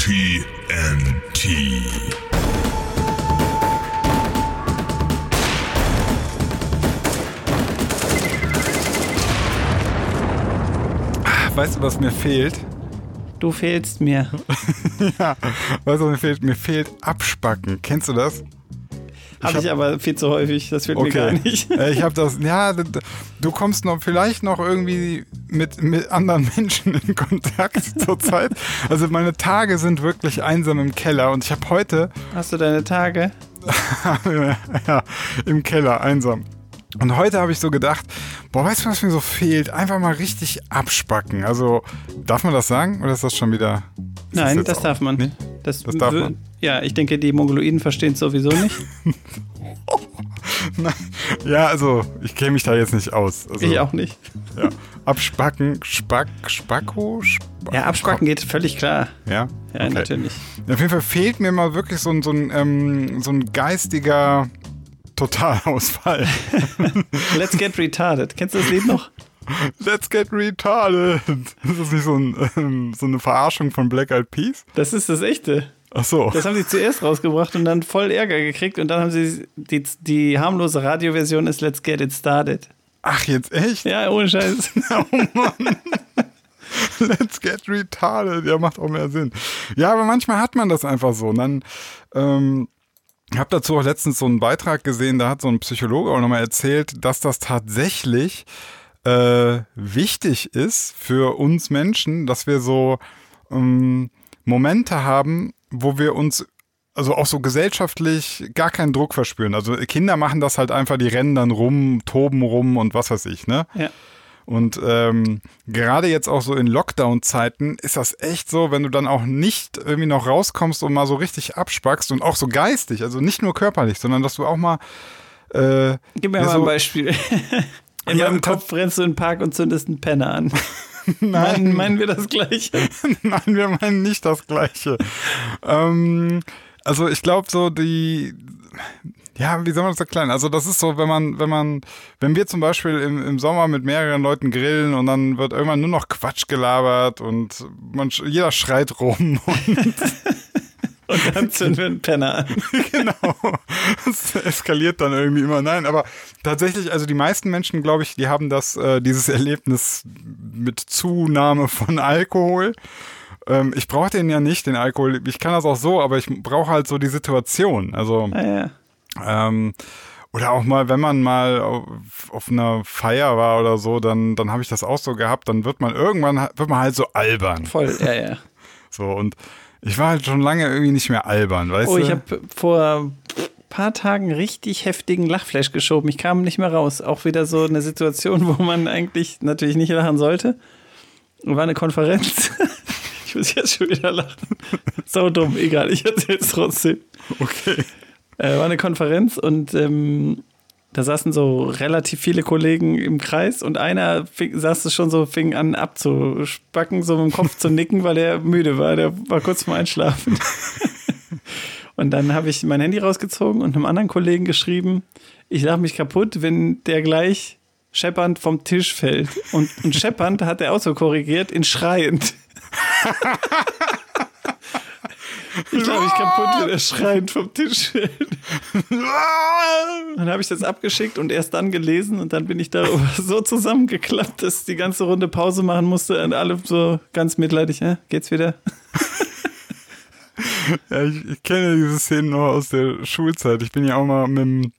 TNT. Weißt du, was mir fehlt? Du fehlst mir. ja, weißt du, was mir fehlt? Mir fehlt Abspacken. Kennst du das? Habe ich, hab, aber viel zu häufig, das fehlt okay. mir gar nicht. Ich habe das, ja, du kommst noch vielleicht noch irgendwie mit, mit anderen Menschen in Kontakt zurzeit. Also meine Tage sind wirklich einsam im Keller und ich habe heute. Hast du deine Tage? ja, im Keller, einsam. Und heute habe ich so gedacht, boah, weißt du, was mir so fehlt? Einfach mal richtig abspacken. Also, darf man das sagen oder ist das schon wieder. Nein, das, das darf man. Nee? Das, das darf man. Ja, ich denke, die Mongoloiden verstehen es sowieso nicht. ja, also, ich kenne mich da jetzt nicht aus. Also, ich auch nicht. Ja. Abspacken, Spack, Spacko? Spack, ja, abspacken geht völlig klar. Ja? Ja, okay. natürlich. Auf jeden Fall fehlt mir mal wirklich so ein, so ein, ähm, so ein geistiger Totalausfall. Let's get retarded. Kennst du das Lied noch? Let's get retarded. Ist das nicht so, ein, ähm, so, eine Verarschung von Black Eyed Peas? Das ist das echte. Ach so. Das haben sie zuerst rausgebracht und dann voll Ärger gekriegt und dann haben sie die, die harmlose Radioversion ist Let's get it started. Ach, jetzt echt? Ja, ohne Scheiß. oh Mann. Let's get retarded. Ja, macht auch mehr Sinn. Ja, aber manchmal hat man das einfach so. Und dann, ähm, habe dazu auch letztens so einen Beitrag gesehen, da hat so ein Psychologe auch nochmal erzählt, dass das tatsächlich äh, wichtig ist für uns Menschen, dass wir so ähm, Momente haben, wo wir uns also auch so gesellschaftlich gar keinen Druck verspüren. Also Kinder machen das halt einfach, die rennen dann rum, toben rum und was weiß ich, ne? Ja. Und ähm, gerade jetzt auch so in Lockdown-Zeiten ist das echt so, wenn du dann auch nicht irgendwie noch rauskommst und mal so richtig abspackst und auch so geistig, also nicht nur körperlich, sondern dass du auch mal. Äh, Gib mir mal so, ein Beispiel. In ja, meinem Kopf rennst du in den Park und zündest einen Penner an. Nein. Meinen, meinen wir das Gleiche? Nein, wir meinen nicht das Gleiche. ähm, also ich glaube so die ja, wie soll man das erklären? Also das ist so, wenn man, wenn man, wenn wir zum Beispiel im, im Sommer mit mehreren Leuten grillen und dann wird irgendwann nur noch Quatsch gelabert und man, jeder schreit rum und Und dann zünden wir einen Penner an. genau. Es eskaliert dann irgendwie immer. Nein, aber tatsächlich, also die meisten Menschen, glaube ich, die haben das, äh, dieses Erlebnis mit Zunahme von Alkohol. Ähm, ich brauche den ja nicht, den Alkohol. Ich kann das auch so, aber ich brauche halt so die Situation. Also. Ah, ja. Ähm, oder auch mal, wenn man mal auf, auf einer Feier war oder so, dann, dann habe ich das auch so gehabt, dann wird man irgendwann, wird man halt so albern. Voll, ja, ja. So, und ich war halt schon lange irgendwie nicht mehr albern, weißt oh, du? Oh, ich habe vor ein paar Tagen richtig heftigen Lachflash geschoben. Ich kam nicht mehr raus. Auch wieder so eine Situation, wo man eigentlich natürlich nicht lachen sollte. War eine Konferenz. ich muss jetzt schon wieder lachen. So dumm, egal, ich erzähle es trotzdem. Okay. Äh, war eine Konferenz und ähm, da saßen so relativ viele Kollegen im Kreis und einer fing, saß schon so, fing an abzuspacken, so mit dem Kopf zu nicken, weil er müde war. Der war kurz vorm Einschlafen. und dann habe ich mein Handy rausgezogen und einem anderen Kollegen geschrieben, ich lache mich kaputt, wenn der gleich scheppernd vom Tisch fällt. Und, und scheppernd hat er auch so korrigiert in schreiend. Ich glaube, ich kaputt, wenn er schreiend vom Tisch dann habe ich das abgeschickt und erst dann gelesen und dann bin ich da so zusammengeklappt, dass ich die ganze Runde Pause machen musste und alle so ganz mitleidig, äh, geht's wieder? ja, ich, ich kenne diese Szenen noch aus der Schulzeit. Ich bin ja auch mal mit dem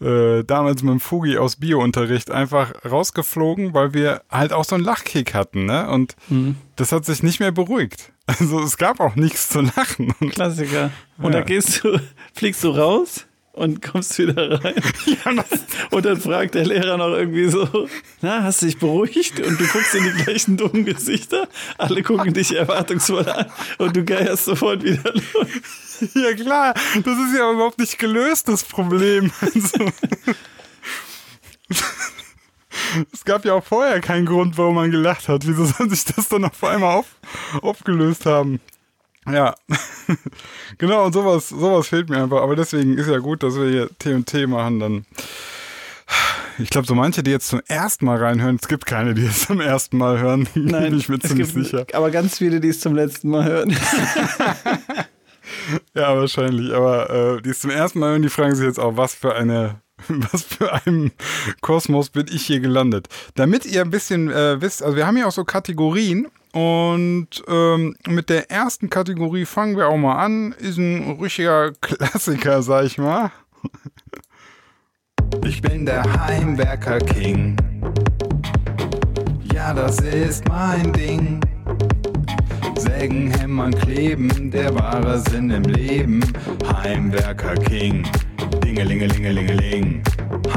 äh, damals mit dem Fugi aus Biounterricht einfach rausgeflogen, weil wir halt auch so einen Lachkick hatten, ne? Und mhm. das hat sich nicht mehr beruhigt. Also es gab auch nichts zu lachen. Klassiker. Und ja. da gehst du, fliegst du raus und kommst wieder rein. Ja, und dann fragt der Lehrer noch irgendwie so, na, hast du dich beruhigt? Und du guckst in die gleichen dummen Gesichter. Alle gucken dich erwartungsvoll an und du geierst sofort wieder los. Ja klar, das ist ja überhaupt nicht gelöst, das Problem. Also. Es gab ja auch vorher keinen Grund, warum man gelacht hat. Wieso soll sich das dann auf einmal auf, aufgelöst haben? Ja, genau, und sowas, sowas fehlt mir einfach. Aber deswegen ist ja gut, dass wir hier T&T machen, dann Ich glaube, so manche, die jetzt zum ersten Mal reinhören, es gibt keine, die es zum ersten Mal hören. Nein, bin ich mir ziemlich sicher. aber ganz viele, die es zum letzten Mal hören. Ja, wahrscheinlich. Aber äh, die es zum ersten Mal hören, die fragen sich jetzt auch, was für eine, was für ein Kosmos bin ich hier gelandet. Damit ihr ein bisschen äh, wisst, also wir haben ja auch so Kategorien und ähm, mit der ersten Kategorie fangen wir auch mal an. Ist ein richtiger Klassiker, sag ich mal. Ich bin der Heimwerker King. Ja, das ist mein Ding. Sägen, hämmern, kleben, der wahre Sinn im Leben. Heimwerker King. Dingelingelingelingeling.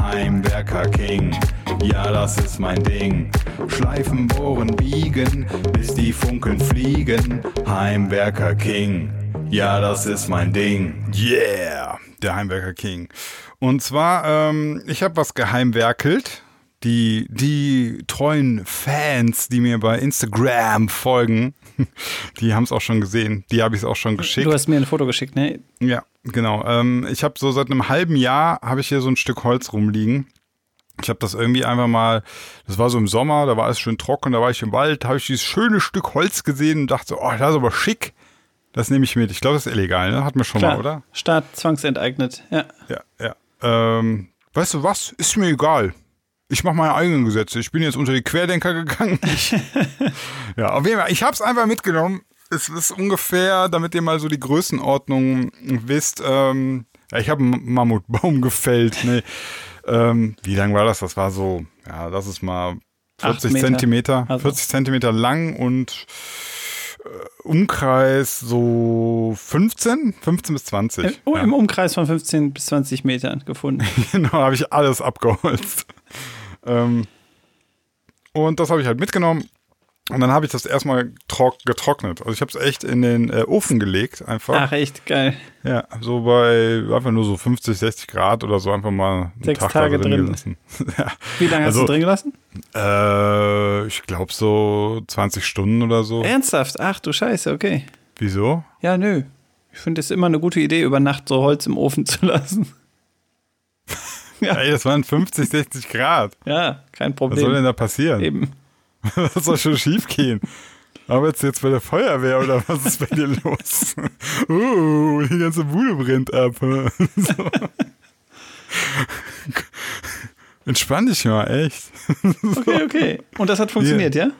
Heimwerker King. Ja, das ist mein Ding. Schleifen, bohren, biegen, bis die Funken fliegen. Heimwerker King. Ja, das ist mein Ding. Yeah, der Heimwerker King. Und zwar, ähm, ich habe was geheimwerkelt. Die, die treuen Fans, die mir bei Instagram folgen, die haben es auch schon gesehen. Die habe ich es auch schon geschickt. Du hast mir ein Foto geschickt, ne? Ja, genau. Ähm, ich habe so seit einem halben Jahr habe ich hier so ein Stück Holz rumliegen. Ich habe das irgendwie einfach mal, das war so im Sommer, da war es schön trocken, da war ich im Wald, habe ich dieses schöne Stück Holz gesehen und dachte so, oh, das ist aber schick. Das nehme ich mit. Ich glaube, das ist illegal, ne? Hat mir schon Klar. mal, oder? Staat zwangsenteignet, ja. Ja, ja. Ähm, weißt du was? Ist mir egal. Ich mache meine eigenen Gesetze. Ich bin jetzt unter die Querdenker gegangen. Ich, ja, auf jeden Fall. Ich habe es einfach mitgenommen. Es ist ungefähr, damit ihr mal so die Größenordnung wisst. Ähm, ja, ich habe einen Mammutbaum gefällt. Nee. Ähm, wie lang war das? Das war so, ja, das ist mal Acht 40 Meter. Zentimeter, Also. 40 Zentimeter lang und äh, Umkreis so 15, 15 bis 20. Im, ja. Im Umkreis von 15 bis 20 Metern gefunden. Genau, habe ich alles abgeholzt. Ähm, und das habe ich halt mitgenommen. Und dann habe ich das erstmal trock getrocknet. Also ich habe es echt in den äh, Ofen gelegt, einfach. Ach, echt geil. Ja, so bei einfach nur so 50, 60 Grad oder so einfach mal einen Sechs Tag Tage drin, drin. gelassen. ja. Wie lange hast Also- du drin gelassen? äh, ich glaube so 20 Stunden oder so. Ernsthaft? Ach du Scheiße, okay. Wieso? Ja, nö. Ich finde es immer eine gute Idee, über Nacht so Holz im Ofen zu lassen. Ja, Ey, das waren 50, 60 Grad. ja, kein Was soll Problem. denn da passieren? Eben. Was soll schon schief gehen? Arbeitest du jetzt bei der Feuerwehr oder was ist bei dir los? Uh, die ganze Bude brennt ab. so. Entspann dich mal, echt. Okay, okay. Und das hat funktioniert, ja?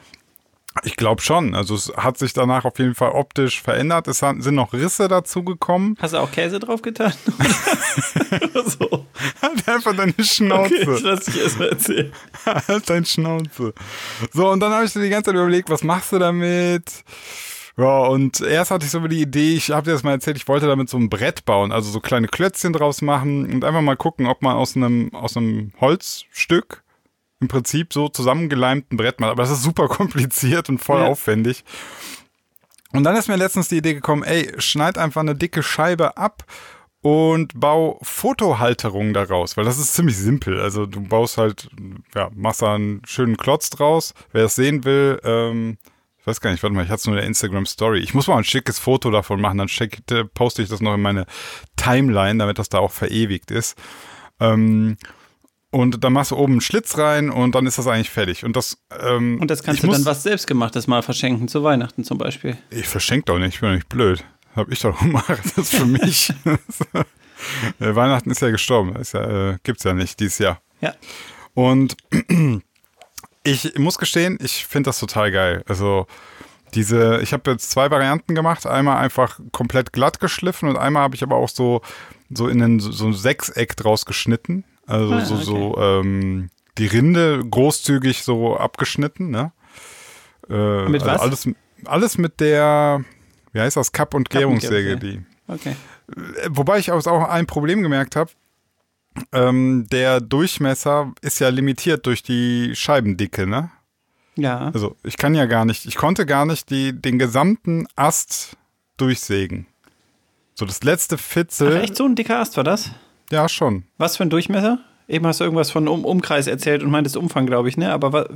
Ich glaube schon. Also es hat sich danach auf jeden Fall optisch verändert. Es sind noch Risse dazugekommen. Hast du auch Käse drauf getan? So. Halt einfach deine Schnauze. Okay, ich lass dich erst mal erzählen. halt dein Schnauze. So, und dann habe ich so die ganze Zeit überlegt, was machst du damit? Ja, und erst hatte ich so die Idee, ich habe dir das mal erzählt, ich wollte damit so ein Brett bauen, also so kleine Klötzchen draus machen und einfach mal gucken, ob man aus einem, aus einem Holzstück im Prinzip so zusammengeleimt ein Brett macht. Aber das ist super kompliziert und voll Ja. aufwendig. Und dann ist mir letztens die Idee gekommen, ey, schneid einfach eine dicke Scheibe ab und bau Fotohalterungen daraus, weil das ist ziemlich simpel. Also du baust halt, ja, machst da einen schönen Klotz draus. Wer es sehen will, ähm, ich weiß gar nicht, warte mal, ich hatte es nur in der Instagram Story. Ich muss mal ein schickes Foto davon machen, dann schick, äh, poste ich das noch in meine Timeline, damit das da auch verewigt ist. Ähm, und dann machst du oben einen Schlitz rein und dann ist das eigentlich fertig. Und das, ähm, Und das kannst du muss, dann was Selbstgemachtes mal verschenken, zu Weihnachten zum Beispiel. Ich verschenke doch nicht, ich bin doch nicht blöd. Hab ich doch gemacht, das ist für mich. Äh, Weihnachten ist ja gestorben, ist ja, äh, gibt's ja nicht dieses Jahr. Ja. Und ich muss gestehen, ich finde das total geil. Also diese, ich habe jetzt zwei Varianten gemacht. Einmal einfach komplett glatt geschliffen und einmal habe ich aber auch so, so in einen, so ein Sechseck draus geschnitten. Also Ah, so, okay. so ähm, die Rinde großzügig so abgeschnitten, ne? Äh, Mit also was? Alles, alles mit der, wie heißt das, Kapp- und Gärungssäge, die. Okay. Äh, Wobei ich auch ein Problem gemerkt habe. Ähm, der Durchmesser ist ja limitiert durch die Scheibendicke, ne? Ja. Also ich kann ja gar nicht, ich konnte gar nicht die, den gesamten Ast durchsägen. So das letzte Ach, Fitzel. echt so ein dicker Ast war das? Ja, schon. Was für ein Durchmesser? Eben hast du irgendwas von um Umkreis erzählt und meintest Umfang, glaube ich, ne? Aber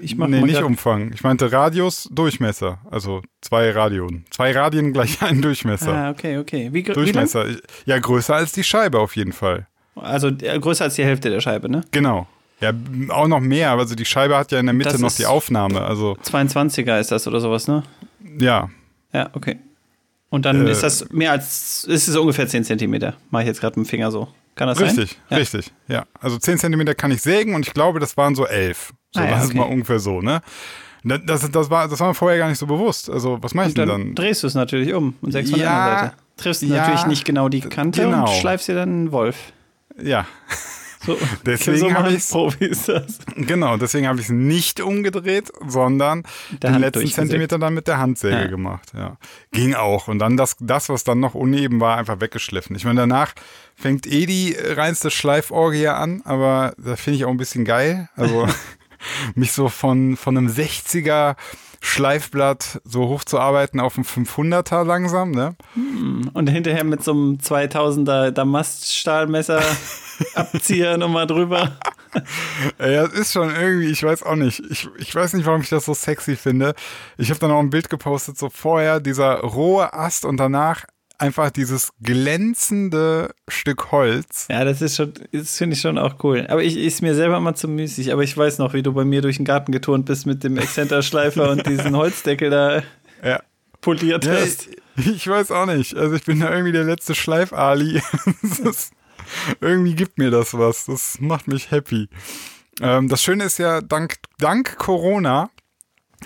ich mache nee, nicht Umfang. Ich meinte Radius, Durchmesser. Also zwei Radien. Zwei Radien gleich ein Durchmesser. Ah, okay, okay. Wie, Durchmesser. Ja, größer als die Scheibe auf jeden Fall. Wie? Also äh, größer als die Hälfte der Scheibe, ne? Genau. Ja, auch noch mehr. Also die Scheibe hat ja in der Mitte Das noch die Aufnahme. Also 22er ist das oder sowas, ne? ja, Ja, okay. Und dann Äh, ist das mehr als, ist es ungefähr 10 Zentimeter. Mache ich jetzt gerade mit dem Finger so. Kann das richtig, sein? Ja. richtig. Ja, also 10 Zentimeter kann ich sägen und ich glaube, das waren so 11. So, Ah ja, das ist okay. mal ungefähr so, ne? Das, das, war, das war mir vorher gar nicht so bewusst. Also, was mache ich dann, denn dann? drehst du es natürlich um und sägst von der Ja, anderen Seite. Triffst ja, natürlich nicht genau die Kante genau. und schleifst dir dann einen Wolf. Ja, So, Deswegen so hab machen ich's- Profis das. genau. Deswegen habe ich es nicht umgedreht, sondern Der den Hand letzten. Zentimeter dann mit der Handsäge Ja. gemacht. Ja. Ging auch. Und dann das, das, was dann noch uneben war, einfach weggeschliffen. Ich meine, danach fängt eh die reinste Schleiforgie an, aber da finde ich auch ein bisschen geil. Also mich so von, von einem 60er Schleifblatt so hochzuarbeiten auf ein 500er langsam, ne? Und hinterher mit so einem 2000er Damaststahlmesser abziehen und mal drüber. Ey, das ist schon irgendwie, ich weiß auch nicht. Ich, ich weiß nicht, warum ich das so sexy finde. Ich habe dann auch ein Bild gepostet, so vorher dieser rohe Ast und danach einfach dieses glänzende Stück Holz. Ja, das ist schon, das finde ich schon auch cool. Aber ich ist mir selber immer zu müßig. Aber ich weiß noch, wie du bei mir durch den Garten geturnt bist mit dem Exzenterschleifer und diesen Holzdeckel da Ja. poliert Ja, hast. ich, ich weiß auch nicht. Also ich bin da irgendwie der letzte Schleif-Ali. Irgendwie gibt mir das was. Das macht mich happy. Ähm, das Schöne ist ja, dank, dank Corona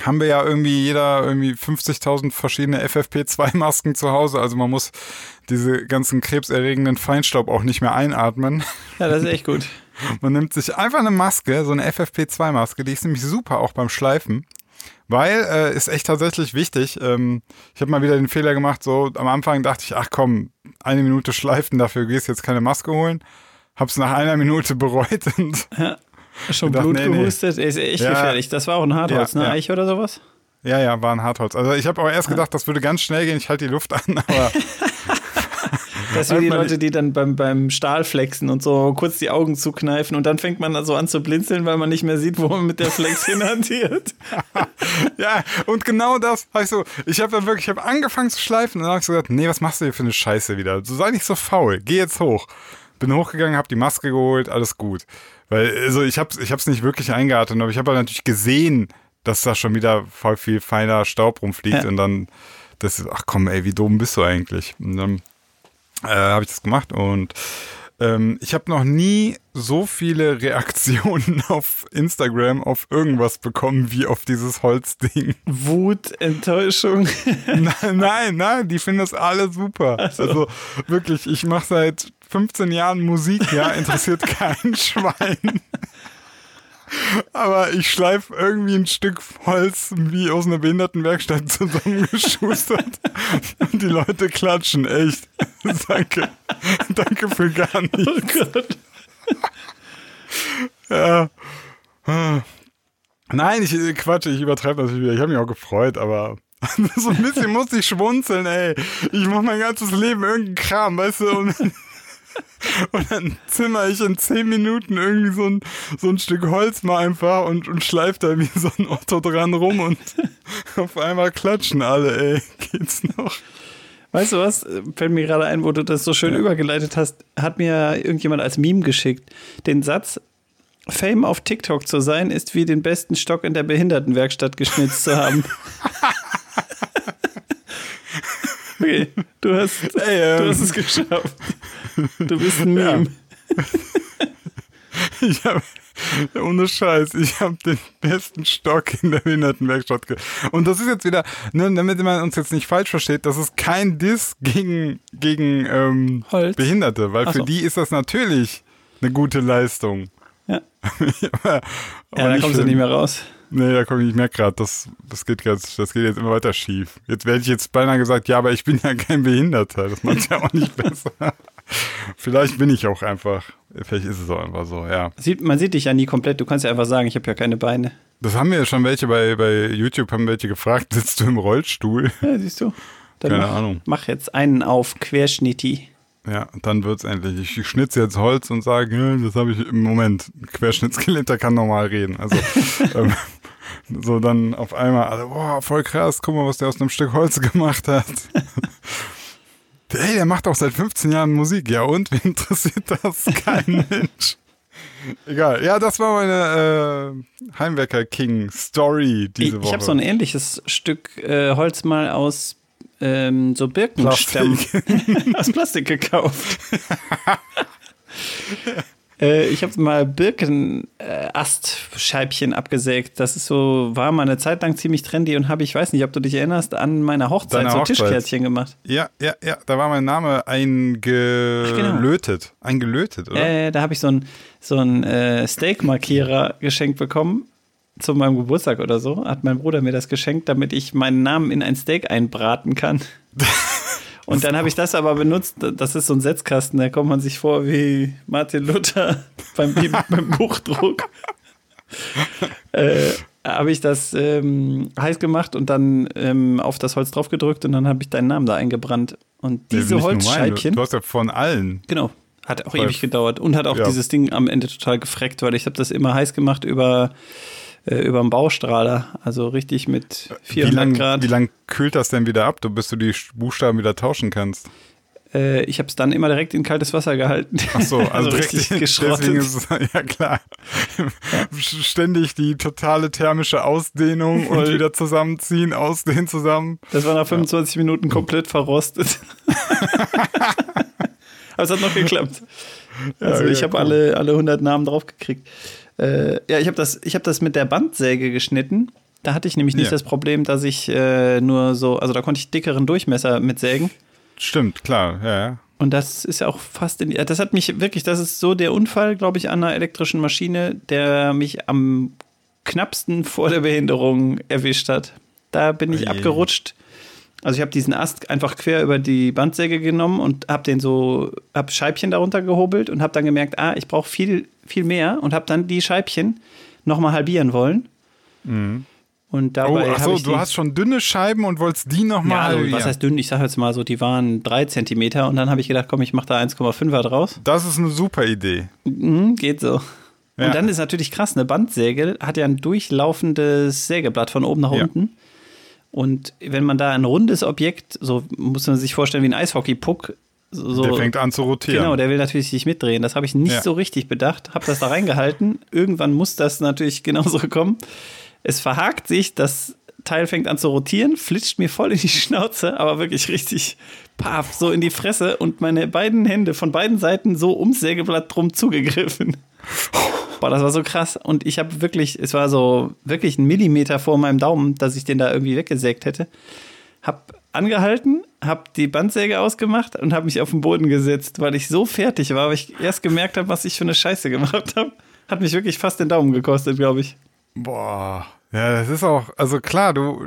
haben wir ja irgendwie jeder irgendwie 50.000 verschiedene FFP2-Masken zu Hause. Also man muss diese ganzen krebserregenden Feinstaub auch nicht mehr einatmen. Ja, das ist echt gut. Man nimmt sich einfach eine Maske, so eine FFP2-Maske, die ist nämlich super auch beim Schleifen. Weil, äh, ist echt tatsächlich wichtig. Ähm, ich habe mal wieder den Fehler gemacht, so am Anfang dachte ich, ach komm, eine Minute schleifen, dafür gehst jetzt keine Maske holen. Hab's nach einer Minute bereut und Schon Blut nee, nee. gehustet. Ist echt Ja. gefährlich. Das war auch ein Hartholz, Ja, ne? ja. Eich oder sowas? ja, ja, war ein Hartholz. Also ich habe auch erst gedacht, das würde ganz schnell gehen, ich halte die Luft an, aber Das sind die Leute, die dann beim, beim Stahl flexen und so kurz die Augen zukneifen und dann fängt man dann so an zu blinzeln, weil man nicht mehr sieht, wo man mit der Flex hinhantiert. ja, und genau das, hab ich so, ich habe ja wirklich, ich habe angefangen zu schleifen und dann habe ich so gesagt, nee, was machst du hier für eine Scheiße wieder? So sei nicht so faul, geh jetzt hoch. Bin hochgegangen, habe die Maske geholt, alles gut. Weil, also ich hab's, ich hab's nicht wirklich eingeatmet, aber ich habe natürlich gesehen, dass da schon wieder voll viel feiner Staub rumfliegt Ja. und dann, das ist, ach komm, ey, wie dumm bist du eigentlich? Und dann äh, habe ich das gemacht und ähm, ich habe noch nie so viele Reaktionen auf Instagram auf irgendwas bekommen wie auf dieses Holzding. Wut, Enttäuschung. nein, nein, nein, die finden das alle super. Also wirklich, ich mache seit 15 Jahren Musik, ja, interessiert kein Schwein. Aber ich schleife irgendwie ein Stück Holz wie aus einer Behindertenwerkstatt zusammengeschustert. Und die Leute klatschen, echt. Danke. Danke für gar nichts. Oh Gott. Ja. Nein, ich äh, Quatsch, ich übertreibe natürlich wieder. Ich habe mich auch gefreut, aber so ein bisschen musste ich schmunzeln, ey. Ich mache mein ganzes Leben irgendeinen Kram, weißt du, und, und dann zimmer ich in zehn Minuten irgendwie so ein, so ein Stück Holz mal einfach und, und schleif da wie so ein Otto dran rum und auf einmal klatschen alle, ey. Geht's noch? Weißt du was? Fällt mir gerade ein, wo du das so schön übergeleitet hast, hat mir irgendjemand als Meme geschickt. Den Satz, Fame auf TikTok zu sein, ist wie den besten Stock in der Behindertenwerkstatt geschnitzt zu haben. okay, du hast, Ey, du ähm, hast es geschafft. Du bist ein Meme. Ich habe, ohne Scheiß, ich habe den besten Stock in der Behindertenwerkstatt. Und das ist jetzt wieder, ne, damit man uns jetzt nicht falsch versteht, das ist kein Diss gegen, gegen ähm. Behinderte, weil Ach für so. die ist das natürlich eine gute Leistung. Ja, aber, ja aber da kommst du nicht mehr raus. Nee, da komme ich, merke gerade, das, das, geht ganz- das geht jetzt immer weiter schief. Jetzt werde ich jetzt beinahe gesagt, ja, aber ich bin ja kein Behinderter. Das macht ja auch nicht besser. Vielleicht bin ich auch einfach. Vielleicht ist es auch einfach so, ja. Sieht, man sieht dich ja nie komplett. Du kannst ja einfach sagen, ich habe ja keine Beine. Das haben mir ja schon welche bei, bei YouTube, haben welche gefragt, sitzt du im Rollstuhl? Ja, siehst du. Dann Keine mach, Ahnung. Mach jetzt einen auf Querschnitti. Ja, dann wird's endlich. Ich schnitze jetzt Holz und sage, ja, das habe ich im Moment. Querschnittsgelähmter kann normal reden. Also ähm, so dann auf einmal, also, boah, voll krass, guck mal, was der aus einem Stück Holz gemacht hat. Ey, der macht auch seit 15 Jahren Musik. Ja und, wen interessiert das? Kein Mensch. Egal. Ja, das war meine äh, Heimwerker King Story diese ich, Woche. Ich habe so ein ähnliches Stück äh, Holz mal aus ähm, so Birkenstämmen aus Plastik gekauft. äh, ich habe mal Birkenastscheibchen abgesägt. Das ist so, war mal eine Zeit lang ziemlich trendy und habe, ich weiß nicht, ob du dich erinnerst, an meiner Hochzeit Deine so Hochzeit. Tischkärtchen gemacht. Ja, ja, ja, da war mein Name eingelötet. Eingelötet, oder? Äh, da habe ich so ein, so ein äh, Steak-Markierer geschenkt bekommen zu meinem Geburtstag oder so. Hat mein Bruder mir das geschenkt, damit ich meinen Namen in ein Steak einbraten kann. Und dann habe ich das aber benutzt. Das ist so ein Setzkasten, da kommt man sich vor wie Martin Luther beim, beim Buchdruck. äh, habe ich das ähm, heiß gemacht und dann ähm, auf das Holz draufgedrückt und dann habe ich deinen Namen da eingebrannt. Und diese meine, Holzscheibchen. Du hast ja von allen. Genau. Hat auch Weil- ewig gedauert und hat auch Ja. dieses Ding am Ende total gefreckt, weil ich habe das immer heiß gemacht über äh, über einen Baustrahler, also richtig mit Wie 400 lang, Grad. wie lang kühlt das denn wieder ab, bis du die Buchstaben wieder tauschen kannst? Äh, ich habe es dann immer direkt in kaltes Wasser gehalten. Ach so, also, direkt, richtig geschrottet. deswegen ist es, ja klar. Ständig die totale thermische Ausdehnung und wieder zusammenziehen, ausdehnen zusammen. Das war nach 25 Minuten komplett verrostet. Aber es hat noch geklappt. Also Ja, ich ja, habe cool. alle, alle 100 Namen draufgekriegt. Äh, ja, ich habe das, ich hab das mit der Bandsäge geschnitten. Da hatte ich nämlich nicht Ja. das Problem, dass ich äh, nur so, also da konnte ich dickeren Durchmesser mit sägen. Stimmt, klar, ja, ja. Und das ist ja auch fast in die, das hat mich wirklich, das ist so der Unfall, glaube ich, an einer elektrischen Maschine, der mich am knappsten vor der Behinderung erwischt hat. Da bin ich Oje. abgerutscht. Also ich habe diesen Ast einfach quer über die Bandsäge genommen und habe den so, habe Scheibchen darunter gehobelt und habe dann gemerkt, ah, ich brauche viel, viel mehr und habe dann die Scheibchen nochmal halbieren wollen. Und Oh, dabei ach habe so, ich du hast schon dünne Scheiben und wolltest die nochmal ja, also, halbieren. was heißt dünn? Ich sage jetzt mal so, die waren drei Zentimeter und dann habe ich gedacht, komm, ich mache da 1,5er draus. Das ist eine super Idee. Mhm, geht so. Ja. Und dann ist natürlich krass, eine Bandsäge hat ja ein durchlaufendes Sägeblatt von oben nach Ja. unten. Und wenn man da ein rundes Objekt, so muss man sich vorstellen wie ein Eishockey-Puck, so, Der fängt an zu rotieren. Genau, der will natürlich sich mitdrehen. Das habe ich nicht Ja. so richtig bedacht, habe das da reingehalten. Irgendwann muss das natürlich genauso kommen. Es verhakt sich, das Teil fängt an zu rotieren, flitscht mir voll in die Schnauze, aber wirklich richtig paf, so in die Fresse und meine beiden Hände von beiden Seiten so ums Sägeblatt drum zugegriffen. Boah, das war so krass. Und ich habe wirklich, es war so wirklich ein Millimeter vor meinem Daumen, dass ich den da irgendwie weggesägt hätte. Hab angehalten, hab die Bandsäge ausgemacht und habe mich auf den Boden gesetzt, weil ich so fertig war, weil ich erst gemerkt habe, was ich für eine Scheiße gemacht habe. Hat mich wirklich fast den Daumen gekostet, glaube ich. Boah. Ja, das ist auch, also klar, du,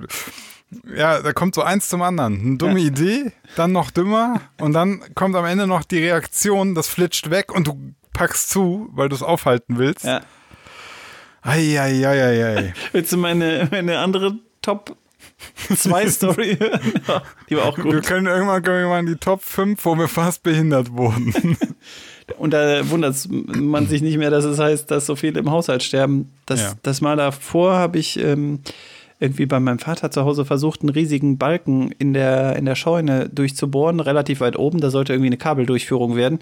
ja, da kommt so eins zum anderen. Eine dumme Ja. Idee, dann noch dümmer und dann kommt am Ende noch die Reaktion, das flitscht weg und du packst zu, weil du es aufhalten willst. Ja. Eieieiei. Willst du meine, meine andere Top 2 Story die war auch Wir gut. können irgendwann können wir mal in die Top 5, wo wir fast behindert wurden. Und da wundert man sich nicht mehr, dass es heißt, dass so viele im Haushalt sterben. Das, Ja. das Mal davor habe ich ähm, irgendwie bei meinem Vater zu Hause versucht, einen riesigen Balken in der, in der Scheune durchzubohren, relativ weit oben. Da sollte irgendwie eine Kabeldurchführung werden.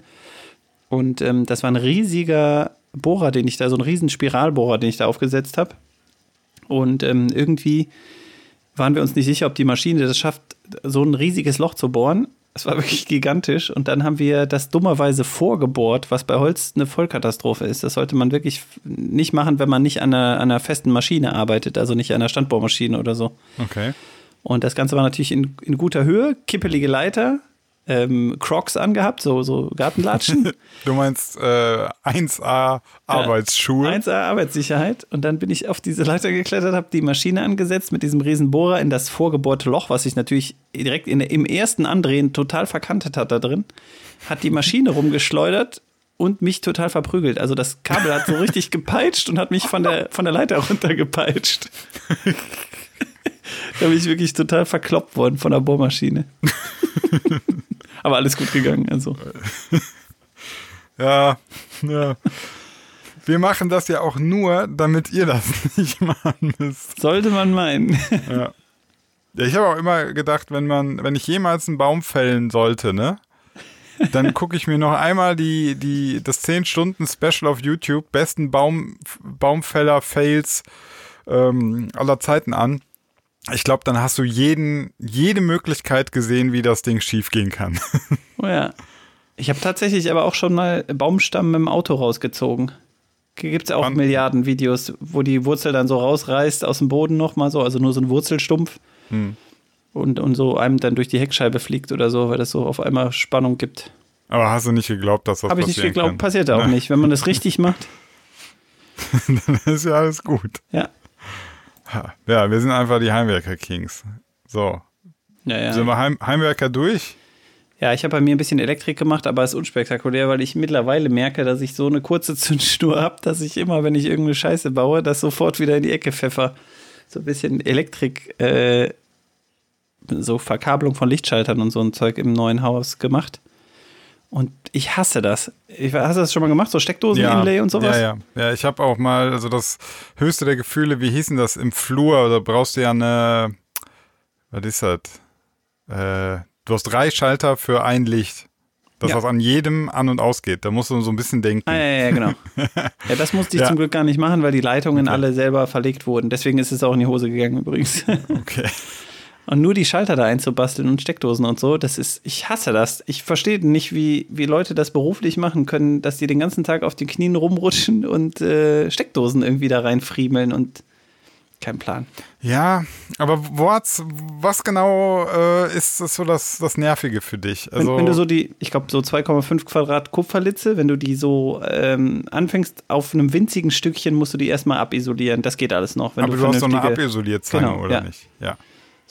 Und ähm, das war ein riesiger Bohrer, den ich da, so ein riesen Spiralbohrer, den ich da aufgesetzt habe. Und ähm, irgendwie waren wir uns nicht sicher, ob die Maschine das schafft, so ein riesiges Loch zu bohren. Es war wirklich gigantisch. Und dann haben wir das dummerweise vorgebohrt, was bei Holz eine Vollkatastrophe ist. Das sollte man wirklich nicht machen, wenn man nicht an einer, an einer festen Maschine arbeitet, also nicht an einer Standbohrmaschine oder so. Okay. Und das Ganze war natürlich in, in guter Höhe, kippelige Leiter, ähm, Crocs angehabt, so, so Gartenlatschen. Du meinst äh, 1A Arbeitsschuhe. 1A Arbeitssicherheit. Und dann bin ich auf diese Leiter geklettert, habe die Maschine angesetzt mit diesem riesen Bohrer in das vorgebohrte Loch, was sich natürlich direkt in, im ersten Andrehen total verkantet hat da drin. Hat die Maschine rumgeschleudert und mich total verprügelt. Also das Kabel hat so richtig gepeitscht und hat mich von der, von der Leiter runtergepeitscht. da bin ich wirklich total verkloppt worden von der Bohrmaschine. Aber alles gut gegangen. Also. Ja, ja. Wir machen das ja auch nur, damit ihr das nicht machen müsst. Sollte man meinen. Ja. Ja, ich habe auch immer gedacht, wenn man, wenn ich jemals einen Baum fällen sollte, ne, dann gucke ich mir noch einmal die, die, das 10-Stunden-Special auf YouTube, besten Baum, Baumfäller-Fails ähm, aller Zeiten an. Ich glaube, dann hast du jeden, jede Möglichkeit gesehen, wie das Ding schief gehen kann. Oh ja. Ich habe tatsächlich aber auch schon mal Baumstamm mit dem Auto rausgezogen. Gibt es auch Wann? Milliarden Videos, wo die Wurzel dann so rausreißt aus dem Boden nochmal so, also nur so ein Wurzelstumpf. Hm. Und, und so einem dann durch die Heckscheibe fliegt oder so, weil das so auf einmal Spannung gibt. Aber hast du nicht geglaubt, dass das Habe ich nicht geglaubt, kann? passiert auch nicht. Wenn man das richtig macht. Dann ist ja alles gut. Ja. Ja, wir sind einfach die Heimwerker-Kings. So, Ja, sind ja. wir Heim Heimwerker durch? ja ich habe bei mir ein bisschen Elektrik gemacht, aber es ist unspektakulär, weil ich mittlerweile merke, dass ich so eine kurze Zündschnur habe, dass ich immer, wenn ich irgendeine Scheiße baue, das sofort wieder in die Ecke pfeffer. So ein bisschen Elektrik, äh, so Verkabelung von Lichtschaltern und so ein Zeug im neuen Haus gemacht. Und ich hasse das. Ich, hast du das schon mal gemacht? So Steckdosen-Inlay und sowas? Ja, ja. Ja, ich habe auch mal, also das höchste der Gefühle, wie hieß denn das im Flur? Da brauchst du ja eine, was ist das? Äh, du hast drei Schalter für ein Licht. Das Ja. was an jedem an- und ausgeht. Da musst du so ein bisschen denken. Ah, ja, ja, genau. ja, das musste ich Ja. zum Glück gar nicht machen, weil die Leitungen Okay. alle selber verlegt wurden. Deswegen ist es auch in die Hose gegangen übrigens. Okay. Und nur die Schalter da einzubasteln und Steckdosen und so, das ist, ich hasse das. Ich verstehe nicht, wie, wie Leute das beruflich machen können, dass die den ganzen Tag auf den Knien rumrutschen und äh, Steckdosen irgendwie da reinfriemeln und kein Plan. Ja, aber wo hat's, was genau äh, ist das so das, das Nervige für dich? Wenn, Also, wenn du so die, ich glaube, so 2,5 Quadrat Kupferlitze, wenn du die so ähm, anfängst, auf einem winzigen Stückchen musst du die erstmal abisolieren. Das geht alles noch. Wenn aber du, du hast so eine Abisolierzange, Genau, oder ja. nicht? Ja.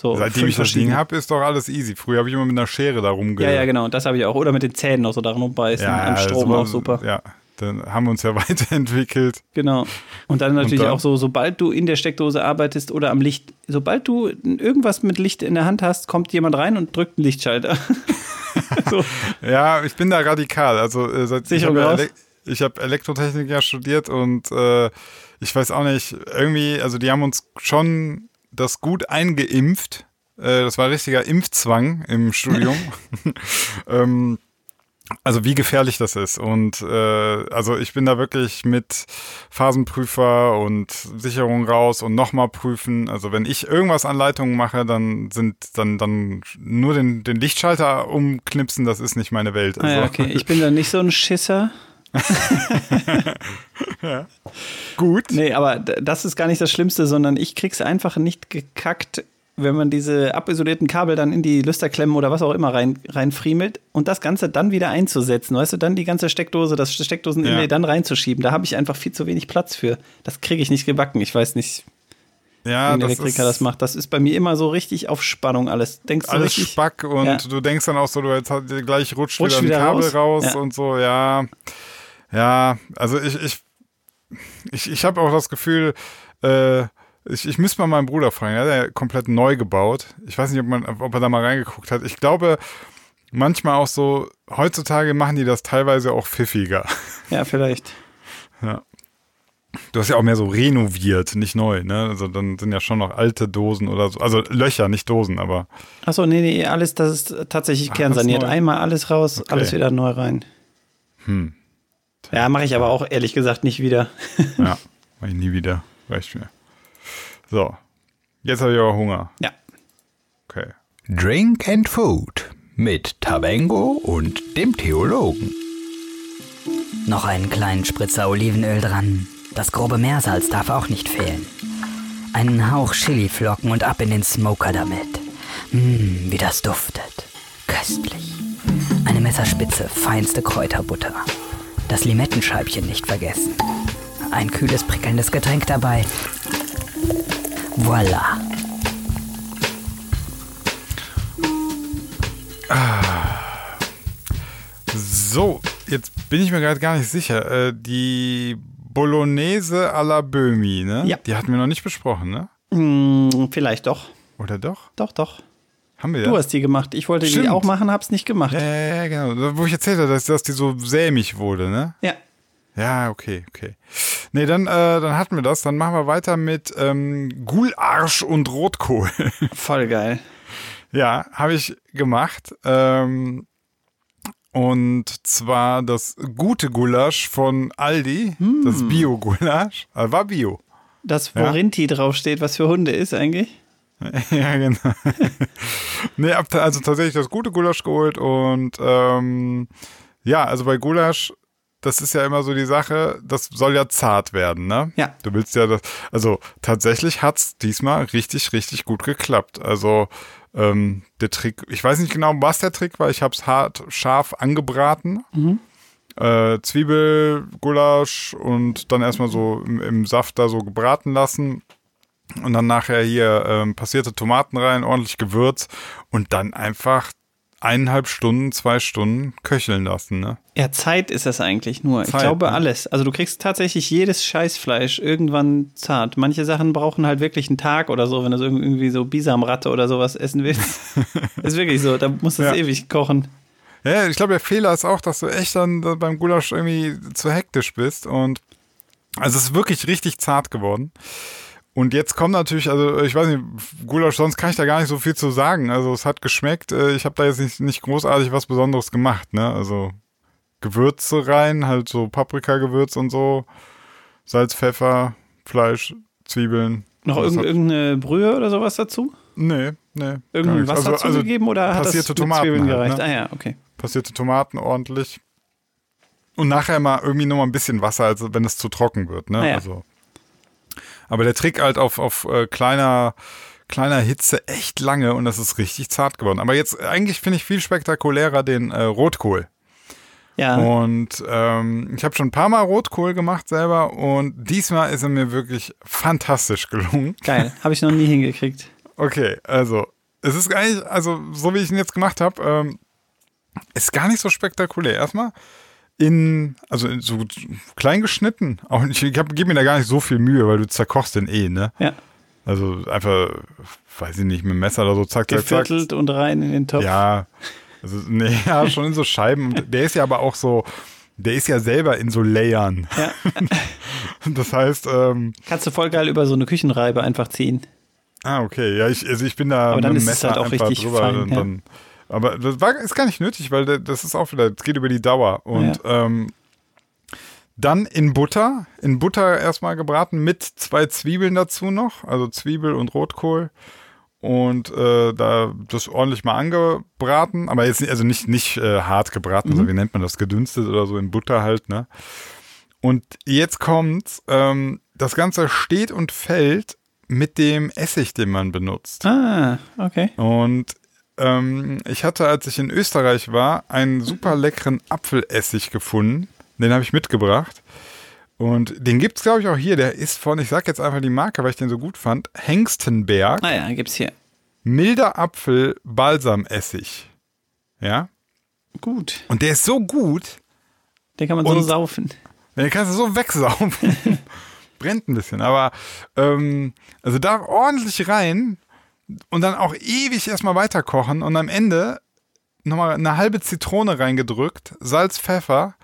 So Seitdem ich das Ding habe, ist doch alles easy. Früher habe ich immer mit einer Schere da rumge... Ja, ja, genau. Das habe ich auch. Oder mit den Zähnen noch so daran rumbeißen. An Strom sowas- auch super. Ja, dann haben wir uns ja weiterentwickelt. Genau. Und dann natürlich dann? auch so, sobald du in der Steckdose arbeitest oder am Licht, sobald du irgendwas mit Licht in der Hand hast, kommt jemand rein und drückt einen Lichtschalter. so. Ja, ich bin da radikal. Also äh, seit, ich Sicherung habe ja ich hab Elektrotechnik ja studiert und äh, ich weiß auch nicht, irgendwie, also die haben uns schon das gut eingeimpft. Äh, das war richtiger Impfzwang im Studium. ähm, also wie gefährlich das ist. Und äh, also ich bin da wirklich mit Phasenprüfer und Sicherung raus und nochmal prüfen. Also wenn ich irgendwas an Leitungen mache, dann sind dann dann nur den, den Lichtschalter umknipsen, das ist nicht meine Welt. Ah, Also, ja, okay. Ich bin da nicht so ein Schisser. Gut. Nee, aber das ist gar nicht das Schlimmste, sondern ich krieg's einfach nicht gekackt, wenn man diese abisolierten Kabel dann in die Lüsterklemmen oder was auch immer rein, reinfriemelt und das Ganze dann wieder einzusetzen. Weißt du, dann die ganze Steckdose, das Steckdosen-Inlay Ja. dann reinzuschieben. Da habe ich einfach viel zu wenig Platz für. Das kriege ich nicht gebacken. Ich weiß nicht, Ja, das Elektriker das macht. Das ist bei mir immer so richtig auf Spannung alles. Denkst du alles richtig? Spack und Ja. du denkst dann auch so, du jetzt gleich rutscht, Rutscht wieder ein wieder Kabel raus? raus, Ja. und so, ja. Ja, also ich, ich, ich, ich habe auch das Gefühl, äh, ich, ich müsste mal meinen Bruder fragen, er hat ja komplett neu gebaut. Ich weiß nicht, ob, man, ob er da mal reingeguckt hat. Ich glaube, manchmal auch so, heutzutage machen die das teilweise auch pfiffiger. Ja, vielleicht. Ja. Du hast ja auch mehr so renoviert, nicht neu, ne? Also dann sind ja schon noch alte Dosen oder so. Also Löcher, nicht Dosen, aber. Achso, nee, nee, alles, das ist tatsächlich kernsaniert. Einmal alles raus, Okay. alles wieder neu rein. Hm. Ja, mache ich aber auch ehrlich gesagt nicht wieder. Ja, mach ich nie wieder. Reicht mir. So. Jetzt habe ich aber Hunger. Ja. Okay. Drink and Food mit Tabengo und dem Theologen. Noch einen kleinen Spritzer Olivenöl dran. Das grobe Meersalz darf auch nicht fehlen. Einen Hauch Chiliflocken und ab in den Smoker damit. Mmm, wie das duftet. Köstlich. Eine Messerspitze feinste Kräuterbutter. Das Limettenscheibchen nicht vergessen. Ein kühles, prickelndes Getränk dabei. Voila. So, jetzt bin ich mir gerade gar nicht sicher. Äh, die Bolognese alla Böhmi, ne? Ja. Die hatten wir noch nicht besprochen, ne? Hm, vielleicht doch. Oder doch? Doch, doch. Haben wir Du ja? hast die gemacht. Ich wollte die Stimmt. auch machen, hab's nicht gemacht. Ja, ja, ja, genau. Wo ich erzählt habe, dass, dass die so sämig wurde, ne? Ja. Ja, okay, okay. Nee, dann, äh, dann hatten wir das. Dann machen wir weiter mit ähm, Gularsch und Rotkohl. Voll geil. ja, habe ich gemacht. Ähm, Und zwar das gute Gulasch von Aldi, das Bio-Gulasch. Äh, War Bio. Das, wo Ja. Rinti draufsteht, was für Hunde ist eigentlich? ja, genau. nee, hab also tatsächlich das gute Gulasch geholt und ähm, ja, also bei Gulasch, das ist ja immer so die Sache, das soll ja zart werden, ne? Ja. Du willst ja das, also tatsächlich hat's diesmal richtig, richtig gut geklappt. Also ähm, der Trick, ich weiß nicht genau, was der Trick war, ich hab's hart scharf angebraten. Äh, Zwiebel, Gulasch und dann erstmal so im, im Saft da so gebraten lassen. Und dann nachher hier ähm, passierte Tomaten rein, ordentlich Gewürz und dann einfach eineinhalb Stunden, zwei Stunden köcheln lassen, ne? Ja, Zeit ist das eigentlich nur. ich Zeit, glaube ne? alles. Also du kriegst tatsächlich jedes Scheißfleisch irgendwann zart. Manche Sachen brauchen halt wirklich einen Tag oder so, wenn du so irgendwie so Bisamratte oder sowas essen willst. ist wirklich so, da musst du es Ja. ewig kochen. Ja, ich glaube, der Fehler ist auch, dass du echt dann da beim Gulasch irgendwie zu hektisch bist und also es ist wirklich richtig zart geworden. Und jetzt kommt natürlich, also ich weiß nicht, Gulasch, sonst kann ich da gar nicht so viel zu sagen. Also es hat geschmeckt. Äh, Ich habe da jetzt nicht, nicht großartig was Besonderes gemacht, ne? Also Gewürze rein, halt so Paprikagewürz und so, Salz, Pfeffer, Fleisch, Zwiebeln. Noch irgend, hat- irgendeine Brühe oder sowas dazu? Nee, nee. Irgendein nichts. Wasser Also- also zugegeben oder hat das passierte mit Tomaten Zwiebeln halt, gereicht? ne? Ah ja, okay. passierte Tomaten ordentlich. Und nachher mal irgendwie noch mal ein bisschen Wasser, also wenn es zu trocken wird. Ne? Ah ja. Also. Aber der Trick halt auf, auf äh, kleiner, kleiner Hitze echt lange und das ist richtig zart geworden. Aber jetzt eigentlich finde ich viel spektakulärer den äh, Rotkohl. Ja, Und ähm, ich habe schon ein paar Mal Rotkohl gemacht selber und diesmal ist er mir wirklich fantastisch gelungen. geil. Habe ich noch nie hingekriegt. Okay, also es ist gar nicht, also so wie ich ihn jetzt gemacht habe, ähm, ist gar nicht so spektakulär. Erstmal in, also in so klein geschnitten. Auch ich gebe mir da gar nicht so viel Mühe, weil du zerkochst den eh, ne? Ja, Also einfach, weiß ich nicht, mit dem Messer oder so, zack, zack, zack. geviertelt und rein in den Topf. Ja, also nee, ja, schon in so Scheiben. Und der ist ja aber auch so, der ist ja selber in so Layern. Ja. Das heißt, ähm, Kannst du voll geil über so eine Küchenreibe einfach ziehen. Ah, okay. Ja, ich, also ich bin da Aber dann mit dem Messer halt auch einfach richtig drüber. fein, und ja. dann, aber das war, ist gar nicht nötig, weil da- das ist auch wieder, es geht über die Dauer. Und ähm, dann in Butter, in Butter erstmal gebraten mit zwei Zwiebeln dazu noch, also Zwiebel und Rotkohl. Und äh, da das ordentlich mal angebraten, aber jetzt nicht- also nicht, nicht äh, hart gebraten, Mhm. also wie nennt man das, gedünstet oder so in Butter halt, ne? Und jetzt kommt's, ähm, das Ganze steht und fällt mit dem Essig, den man benutzt. Ah, okay. Und ähm, ich hatte, als ich in Österreich war, einen super leckeren Apfelessig gefunden. Den habe ich mitgebracht. Und den gibt's glaube ich, auch hier. Der ist von, ich sag jetzt einfach die Marke, weil ich den so gut fand, Hengstenberg. Ah ja, gibt's hier. Milder Apfel Balsamessig. Ja. Gut. Und der ist so gut, Den kann man so saufen. Den kannst du so wegsaugen. Brennt ein bisschen, aber ähm, also da ordentlich rein und dann auch ewig erstmal weiter kochen und am Ende nochmal eine halbe Zitrone reingedrückt, Salz, Pfeffer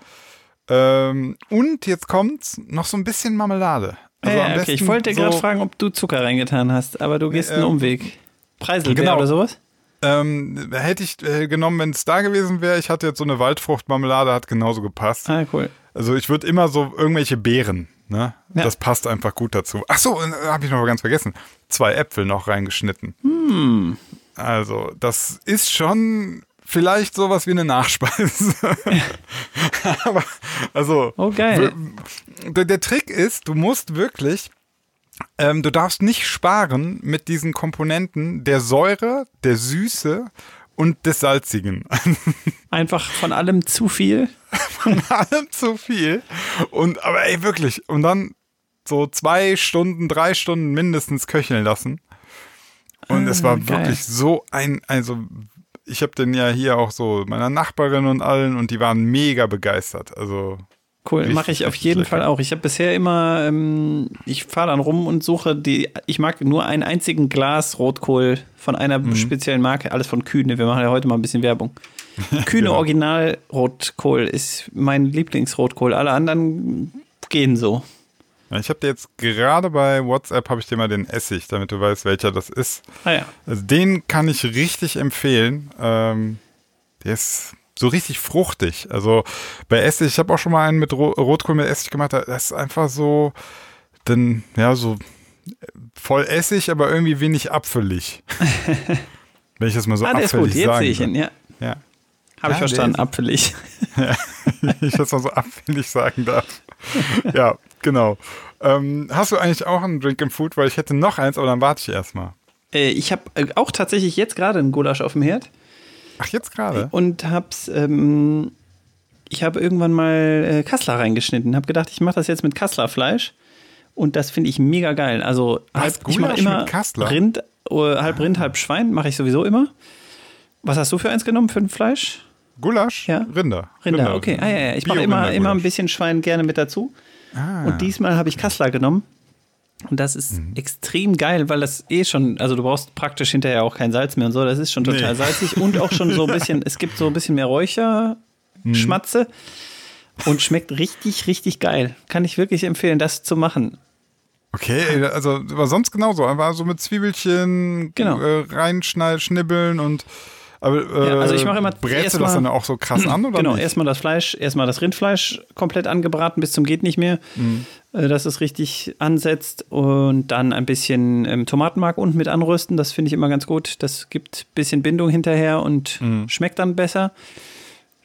ähm, und jetzt kommt's noch so ein bisschen Marmelade. Also ja, okay. Ich wollte so, gerade fragen, ob du Zucker reingetan hast, aber du gehst einen ähm, Umweg. Preiselbeer genau. oder sowas? Ähm, hätte ich äh, genommen, wenn es da gewesen wäre. Ich hatte jetzt so eine Waldfruchtmarmelade, hat genauso gepasst. Ah, cool. Also ich würde immer so irgendwelche Beeren, ne? Ja. Das passt einfach gut dazu. Ach so, äh, habe ich noch ganz vergessen. Zwei Äpfel noch reingeschnitten. Hm. Also das ist schon vielleicht sowas wie eine Nachspeise. Aber also Oh, geil. w- der, der Trick ist, du musst wirklich, ähm, du darfst nicht sparen mit diesen Komponenten der Säure, der Süße und des Salzigen. Einfach von allem zu viel. von allem zu viel. Und aber ey, wirklich. Und dann so zwei Stunden, drei Stunden mindestens köcheln lassen. Und es war Ah, geil. wirklich so ein, also ich habe den ja hier auch so meiner Nachbarin und allen und die waren mega begeistert. Also Cool, mache ich auf jeden lecker. Fall auch. Ich habe bisher immer, ähm, ich fahre dann rum und suche die, ich mag nur einen einzigen Glas Rotkohl von einer Mhm. speziellen Marke, alles von Kühne. Wir machen ja heute mal ein bisschen Werbung. Kühne Genau. Original Rotkohl ist mein Lieblingsrotkohl. Alle anderen gehen so. ich habe dir jetzt gerade bei WhatsApp habe ich dir mal den Essig, damit du weißt, welcher das ist. Ah ja. Also den kann ich richtig empfehlen. Ähm, der ist, so richtig fruchtig. Also bei Essig, ich habe auch schon mal einen mit Ro Rotkohl mit Essig gemacht, das ist einfach so, dann, ja, so voll Essig, aber irgendwie wenig apfelig. Wenn ich das mal so ah, der ist gut, apfelig jetzt sagen sehe ich ihn, ja. Ja. Habe ich Ja, der verstanden, apfelig. ich das mal so abfällig sagen darf. ja, genau. Ähm, hast du eigentlich auch einen Drink and Food? Weil ich hätte noch eins, aber dann warte ich erstmal. Äh, ich habe äh, auch tatsächlich jetzt gerade einen Gulasch auf dem Herd Ach, jetzt gerade? und hab's, ähm, ich habe irgendwann mal äh, Kassler reingeschnitten. Habe gedacht, ich mache das jetzt mit Kasslerfleisch und das finde ich mega geil. Also halb, ich mache immer? Rind, äh, halb Rind, halb Schwein, mache ich sowieso immer. Was hast du für eins genommen für ein Fleisch? Gulasch? Ja. Rinder. Rinder, okay. Ah, ja, ja. Ich mache immer, immer ein bisschen Schwein gerne mit dazu. Ah. Und diesmal habe ich Kassler genommen. Und das ist Mhm. extrem geil, weil das eh schon, also du brauchst praktisch hinterher auch kein Salz mehr und so. Das ist schon total Nee. salzig und auch schon so ein bisschen, es gibt so ein bisschen mehr Räucherschmatze und schmeckt richtig, richtig geil. Kann ich wirklich empfehlen, das zu machen. Okay, also war sonst genauso. Einfach so mit Zwiebelchen Genau. äh, reinschneiden, schnibbeln und. Aber, äh, Ja, also ich mache immer Brätst das dann auch so krass an oder genau, nicht? erstmal das Fleisch, erstmal das Rindfleisch komplett angebraten bis zum geht nicht mehr, Mhm. Äh, dass es richtig ansetzt und dann ein bisschen ähm, Tomatenmark unten mit anrösten. Das finde ich immer ganz gut. Das gibt ein bisschen Bindung hinterher und Mhm. schmeckt dann besser.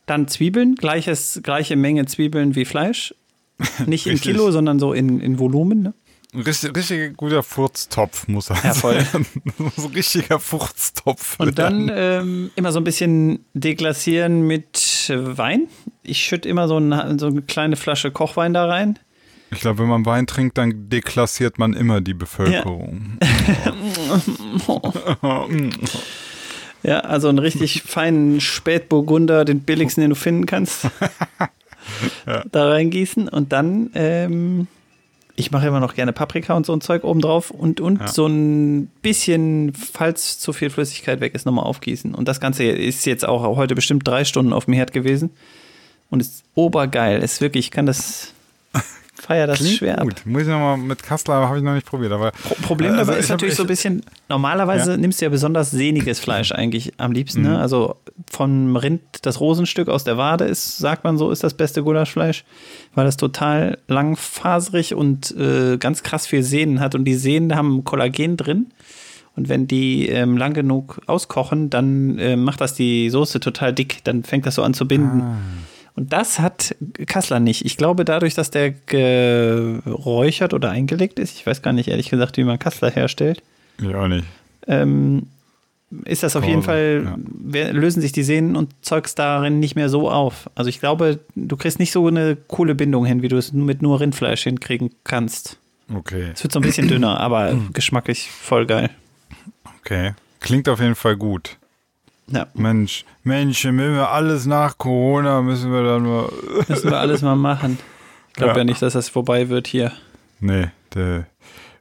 Dann Zwiebeln, gleiches, gleiche Menge Zwiebeln wie Fleisch. Nicht in. Kilo, sondern so in, in Volumen. Ne? Richtig, richtig guter Furztopf muss er Ja, voll. sein. so richtiger Furztopf. Und dann ähm, immer so ein bisschen deglasieren mit Wein. Ich schütte immer so, ein, so eine kleine Flasche Kochwein da rein. Ich glaube, wenn man Wein trinkt, dann deklassiert man immer die Bevölkerung. Ja, also einen richtig feinen Spätburgunder, den billigsten, den du finden kannst, da reingießen und dann, ähm, ich mache immer noch gerne Paprika und so ein Zeug oben drauf und, und Ja. so ein bisschen, falls zu viel Flüssigkeit weg ist, nochmal aufgießen. Und das Ganze ist jetzt auch heute bestimmt drei Stunden auf dem Herd gewesen und ist obergeil. Ist wirklich, ich kann das, feier das Klingt schwer ab. gut. Muss ich nochmal mit Kassler, habe ich noch nicht probiert. Aber Pro Problem Also dabei ich ist natürlich ich- so ein bisschen, normalerweise Ja. nimmst du ja besonders sehniges Fleisch eigentlich am liebsten. Mhm. Ne? Also vom Rind, das Rosenstück aus der Wade ist, sagt man so, ist das beste Gulaschfleisch, weil das total langfaserig und äh, ganz krass viel Sehnen hat. Und die Sehnen haben Kollagen drin. Und wenn die ähm, lang genug auskochen, dann äh, macht das die Soße total dick. Dann fängt das so an zu binden. Ah. Und das hat Kassler nicht. Ich glaube, dadurch, dass der geräuchert oder eingelegt ist, ich weiß gar nicht ehrlich gesagt, wie man Kassler herstellt, ich auch nicht. ähm, ist das auf jeden Fall, ja. lösen sich die Sehnen und Zeugs darin nicht mehr so auf. Also ich glaube, du kriegst nicht so eine coole Bindung hin, wie du es mit nur Rindfleisch hinkriegen kannst. Okay, Es wird so ein bisschen dünner, aber geschmacklich voll geil. okay. Klingt auf jeden Fall gut. Ja, Mensch, Mensch, wenn wir alles nach Corona müssen wir dann nur. müssen wir alles mal machen. Ich glaube ja. Ja. nicht, dass das vorbei wird hier. Nee, der,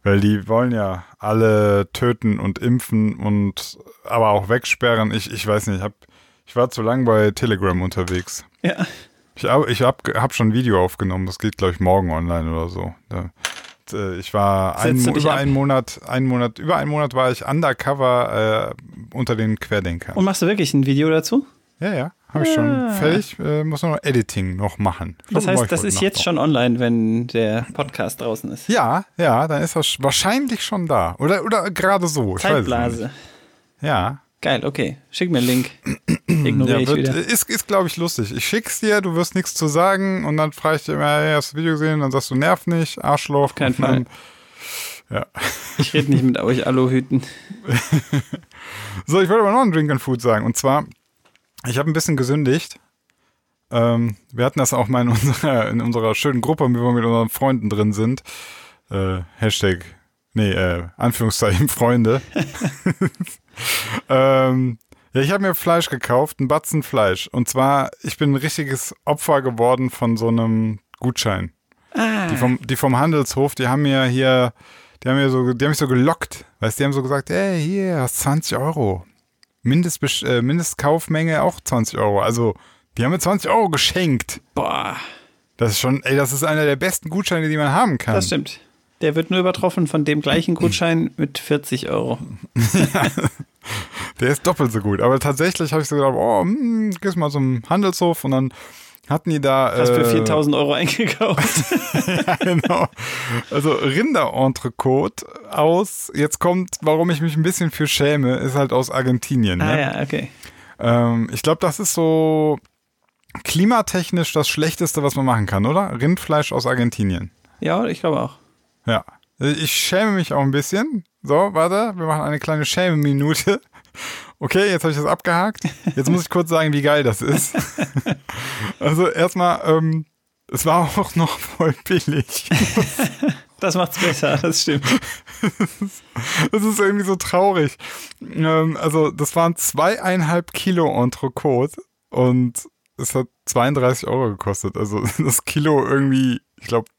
weil die wollen ja alle töten und impfen und aber auch wegsperren. Ich, ich weiß nicht, ich, hab, ich war zu lang bei Telegram unterwegs. Ja. Ich, ich habe hab schon ein Video aufgenommen, das geht, glaube ich, morgen online oder so. Da, äh, ich war ein, über ab? einen Monat, einen Monat, über einen Monat war ich undercover äh, unter den Querdenkern. Und machst du wirklich ein Video dazu? ja, ja, habe ich schon fertig. Äh, muss nur noch Editing noch machen. Ah. Das heißt, das ist jetzt noch. schon online, wenn der Podcast draußen ist. Ja, ja, dann ist das wahrscheinlich schon da. Oder, oder gerade so. Zeitblase. Ja. Geil, okay. Schick mir einen Link. Ignoriere ja ich wieder. ist, ist glaube ich, lustig. Ich schick's dir, du wirst nichts zu sagen und dann frage ich dir immer, hey, hast du das Video gesehen? Dann sagst du, nerv nicht, Arschloch. Auf keinen Fall. Ja. Ich rede nicht mit euch Aluhüten. So, ich wollte aber noch einen Drink and Food sagen. Und zwar, ich habe ein bisschen gesündigt. Ähm, wir hatten das auch mal in unserer, in unserer schönen Gruppe, wo wir mit unseren Freunden drin sind. Äh, Hashtag, nee, äh, Anführungszeichen Freunde. ähm, ja, ich habe mir Fleisch gekauft, ein Batzen Fleisch. Und zwar, ich bin ein richtiges Opfer geworden von so einem Gutschein. Die, vom, die vom Handelshof, die haben mir hier, die haben mir so, die haben mich so gelockt. Weißt die haben so gesagt, ey, hier, hast 20 Euro. Mindestbes äh, Mindestkaufmenge auch 20 Euro. Also, die haben mir 20 Euro geschenkt. Boah, Das ist schon, ey, das ist einer der besten Gutscheine, die man haben kann. das stimmt. Der wird nur übertroffen von dem gleichen Gutschein mit 40 Euro. Der ist doppelt so gut. Aber tatsächlich habe ich so gedacht, oh, hm, gehst mal zum Handelshof und dann hatten die da. Hast für äh, 4000 Euro eingekauft. ja, genau. Also Rinderentrecote aus, jetzt kommt, warum ich mich ein bisschen für schäme, ist halt aus Argentinien. ah Ne? ja, okay. Ähm, ich glaube, das ist so klimatechnisch das Schlechteste, was man machen kann, oder? Rindfleisch aus Argentinien. Ja, ich glaube auch. Ja. Ich schäme mich auch ein bisschen. So, warte, wir machen eine kleine Schäme-Minute. Okay, jetzt habe ich das abgehakt. Jetzt muss ich kurz sagen, wie geil das ist. Also erstmal, ähm, es war auch noch voll billig. Das macht's besser, das stimmt. Das ist irgendwie so traurig. Ähm, also, das waren zweieinhalb Kilo Entrecote und es hat 32 Euro gekostet. Also, das Kilo irgendwie, ich glaube,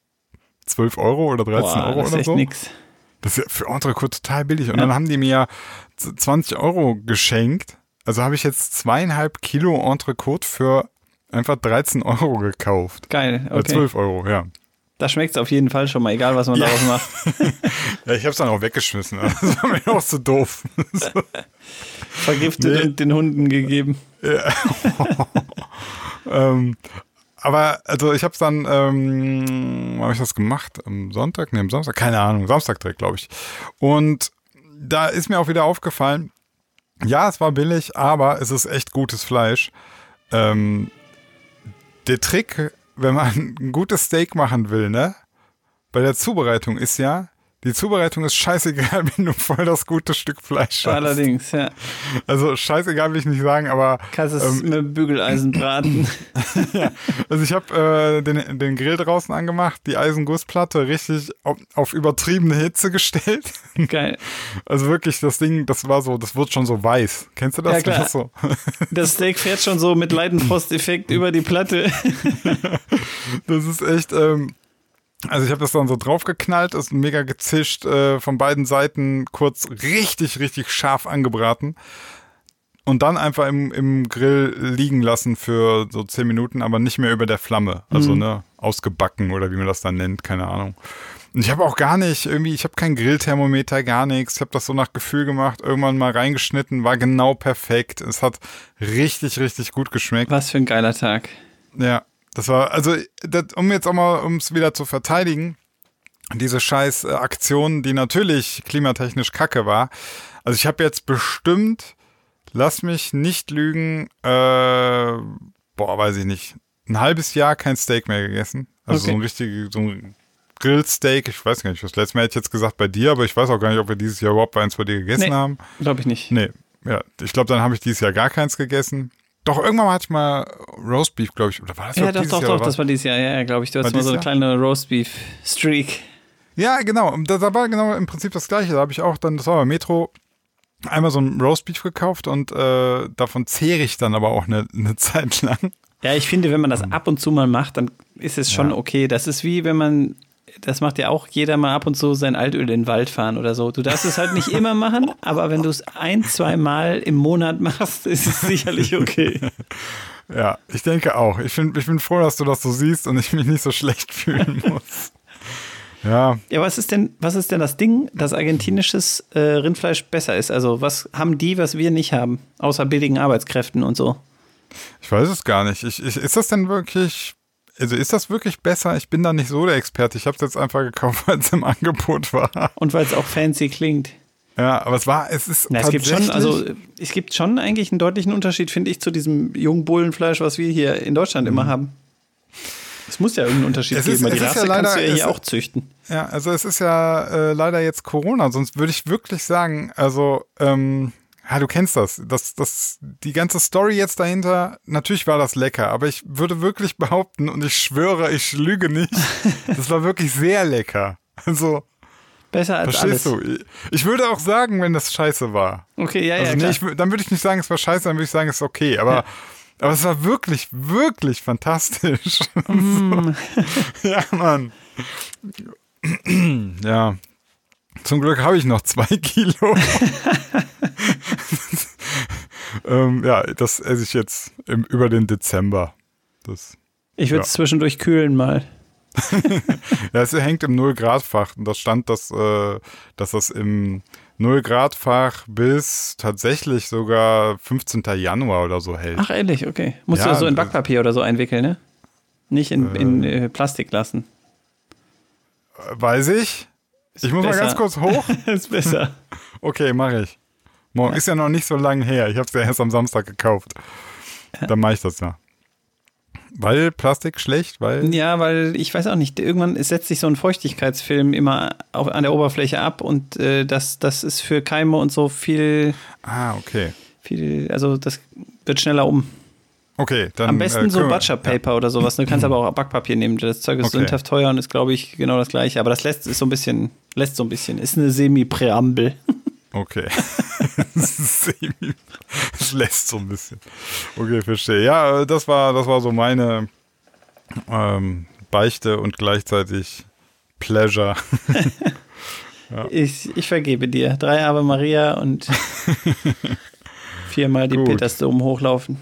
12 Euro oder 13 Boah, Euro das ist oder echt so. nix. Das ist ja für Entrecote total billig. Und Ja. dann haben die mir z- 20 Euro geschenkt. Also habe ich jetzt zweieinhalb Kilo Entrecote für einfach 13 Euro gekauft. Geil, Oder okay. 12 Euro, ja. Da schmeckt's auf jeden Fall schon mal, egal was man Ja. daraus macht. Ja, ich habe es dann auch weggeschmissen. Das war mir auch zu doof. Vergiftet Nee. und den Hunden gegeben. ähm, aber also ich habe es dann, ähm, habe ich das gemacht? Am Sonntag? Ne, am Samstag? Keine Ahnung. Samstag direkt, glaube ich. Und da ist mir auch wieder aufgefallen, ja, es war billig, aber es ist echt gutes Fleisch. Ähm, der Trick, wenn man ein gutes Steak machen will, ne? Bei der Zubereitung ist ja, die Zubereitung ist scheißegal, wenn du voll das gute Stück Fleisch hast. Allerdings, ja. Also scheißegal will ich nicht sagen, aber Kannst es Ähm, mit Bügeleisen braten. Also ich habe äh, den, den Grill draußen angemacht, die Eisengussplatte richtig auf, auf übertriebene Hitze gestellt. Geil. Also wirklich, das Ding, das war so, das wird schon so weiß. Kennst du das? Ja, klar. Das ist so. Das Steak fährt schon so mit Leidenfrost-Effekt über die Platte. Das ist echt, ähm, also ich habe das dann so draufgeknallt, ist mega gezischt, äh, von beiden Seiten kurz richtig, richtig scharf angebraten. Und dann einfach im, im Grill liegen lassen für so 10 Minuten, aber nicht mehr über der Flamme. Also, ne, ausgebacken oder wie man das dann nennt, keine Ahnung. Und ich habe auch gar nicht, irgendwie, ich habe kein Grillthermometer, gar nichts. Ich habe das so nach Gefühl gemacht, irgendwann mal reingeschnitten, war genau perfekt. Es hat richtig, richtig gut geschmeckt. Was für ein geiler Tag. Ja, das war, also, das, um jetzt auch mal, um es wieder zu verteidigen, diese scheiß äh, Aktion, die natürlich klimatechnisch kacke war. Also ich habe jetzt bestimmt, lass mich nicht lügen, äh, boah, weiß ich nicht, ein halbes Jahr kein Steak mehr gegessen. Also Okay. so ein richtig, so ein Grillsteak, ich weiß gar nicht, das letzte Mal hätte ich jetzt gesagt bei dir, aber ich weiß auch gar nicht, ob wir dieses Jahr überhaupt eins bei dir gegessen Nee. haben. Glaube ich nicht. Nee, ja, ich glaube, dann habe ich dieses Jahr gar keins gegessen. Doch, irgendwann hatte ich mal Roastbeef, glaube ich. Oder war das Ja, doch, doch, Jahr doch, das war dieses Jahr, ja, ja glaube ich. Du hast mal so eine dieses kleine Roastbeef-Streak. Ja, genau. Da, da war genau im Prinzip das Gleiche. Da habe ich auch dann, das war bei Metro, einmal so ein Roastbeef gekauft und äh, davon zehre ich dann aber auch eine, eine Zeit lang. Ja, ich finde, wenn man das ab und zu mal macht, dann ist es schon Ja. okay. Das ist wie wenn man, das macht ja auch jeder mal ab und zu sein Altöl in den Wald fahren oder so. Du darfst es halt nicht immer machen, aber wenn du es ein, zwei Mal im Monat machst, ist es sicherlich okay. Ja, ich denke auch. Ich, find, ich bin froh, dass du das so siehst und ich mich nicht so schlecht fühlen muss. Ja, Ja, was ist denn, was ist denn das Ding, dass argentinisches äh, Rindfleisch besser ist? Also, was haben die, was wir nicht haben? Außer billigen Arbeitskräften und so. ich weiß es gar nicht. Ich, ich, ist das denn wirklich, also ist das wirklich besser? Ich bin da nicht so der Experte. Ich habe es jetzt einfach gekauft, weil es im Angebot war. Und weil es auch fancy klingt. Ja, aber es war, es ist Na, es gibt schon, also es gibt schon eigentlich einen deutlichen Unterschied, finde ich, zu diesem jungen Bullenfleisch, was wir hier in Deutschland immer haben. Es muss ja irgendeinen Unterschied Mhm. Es ist- geben, weil die ist ja Rasse kannst leider- du ja hier auch züchten. Ja, also es ist ja äh, leider jetzt Corona, sonst würde ich wirklich sagen, also, ähm, ja, du kennst das, das, das, die ganze Story jetzt dahinter, natürlich war das lecker, aber ich würde wirklich behaupten, und ich schwöre, ich lüge nicht, das war wirklich sehr lecker. Also, Besser als verstehst alles. du? Ich würde auch sagen, wenn das scheiße war. Okay, ja, ja, Also, nee, klar. ich, dann würde ich nicht sagen, es war scheiße, dann würde ich sagen, es ist okay, aber, aber es war wirklich, wirklich fantastisch. Mm. ja, Mann. ja. Zum Glück habe ich noch zwei Kilo. ähm, ja, das esse ich jetzt im, über den Dezember. Das, ich würde es ja. zwischendurch kühlen mal. ja, es hängt im 0-Grad-Fach und da stand, dass, äh, dass das im 0 Grad Fach bis tatsächlich sogar 15. Januar oder so hält. Ach, ehrlich, okay. Musst Ja, du das so in das- Backpapier oder so einwickeln, ne? Nicht in, in äh, Plastik lassen. Weiß ich. Ich muss mal besser. ganz kurz hoch. ist besser. Okay, mache ich. Morgen ist ja noch nicht so lange her. Ich habe es ja erst am Samstag gekauft. Dann mache ich das ja. Weil Plastik schlecht, weil. Ja, weil ich weiß auch nicht, irgendwann setzt sich so ein Feuchtigkeitsfilm immer auf, an der Oberfläche ab und äh, das, das ist für Keime und so viel, Ah, okay. viel, also das wird schneller um. Okay, dann. Am besten äh, so Butcher Paper oder sowas. Du kannst aber auch Backpapier nehmen. Das Zeug ist Okay. sündhaft teuer und ist, glaube ich, genau das gleiche. Aber das lässt ist so ein bisschen, lässt so ein bisschen, ist eine Semi-Präambel. Okay. Semi- Es lässt so ein bisschen. Okay, verstehe. Ja, äh, das war, das war so meine ähm, Beichte und gleichzeitig Pleasure. Ich, ich vergebe dir. Drei Ave Maria und viermal die Gut. Petersdom hochlaufen.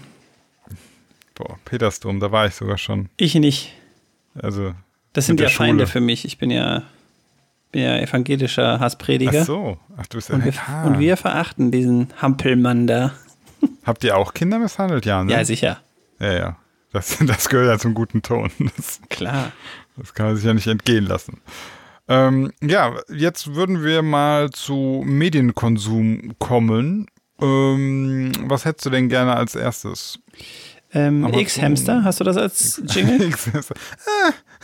Boah, Petersdom, da war ich sogar schon. Ich nicht. Also. Das sind ja der Feinde Schule. für mich. Ich bin ja, bin ja evangelischer Hassprediger. Ach so. Ach, du bist Und, wir, ah. und wir verachten diesen Hampelmann da. Habt ihr auch Kinder misshandelt? Ja, ne? Ja, sicher. Ja, ja. Das, das gehört ja zum guten Ton. Das, Klar. das kann man sich ja nicht entgehen lassen. Ähm, ja, jetzt würden wir mal zu Medienkonsum kommen. Ähm, was hättest du denn gerne als erstes? Ähm, X-Hamster, hast du das als Jingle?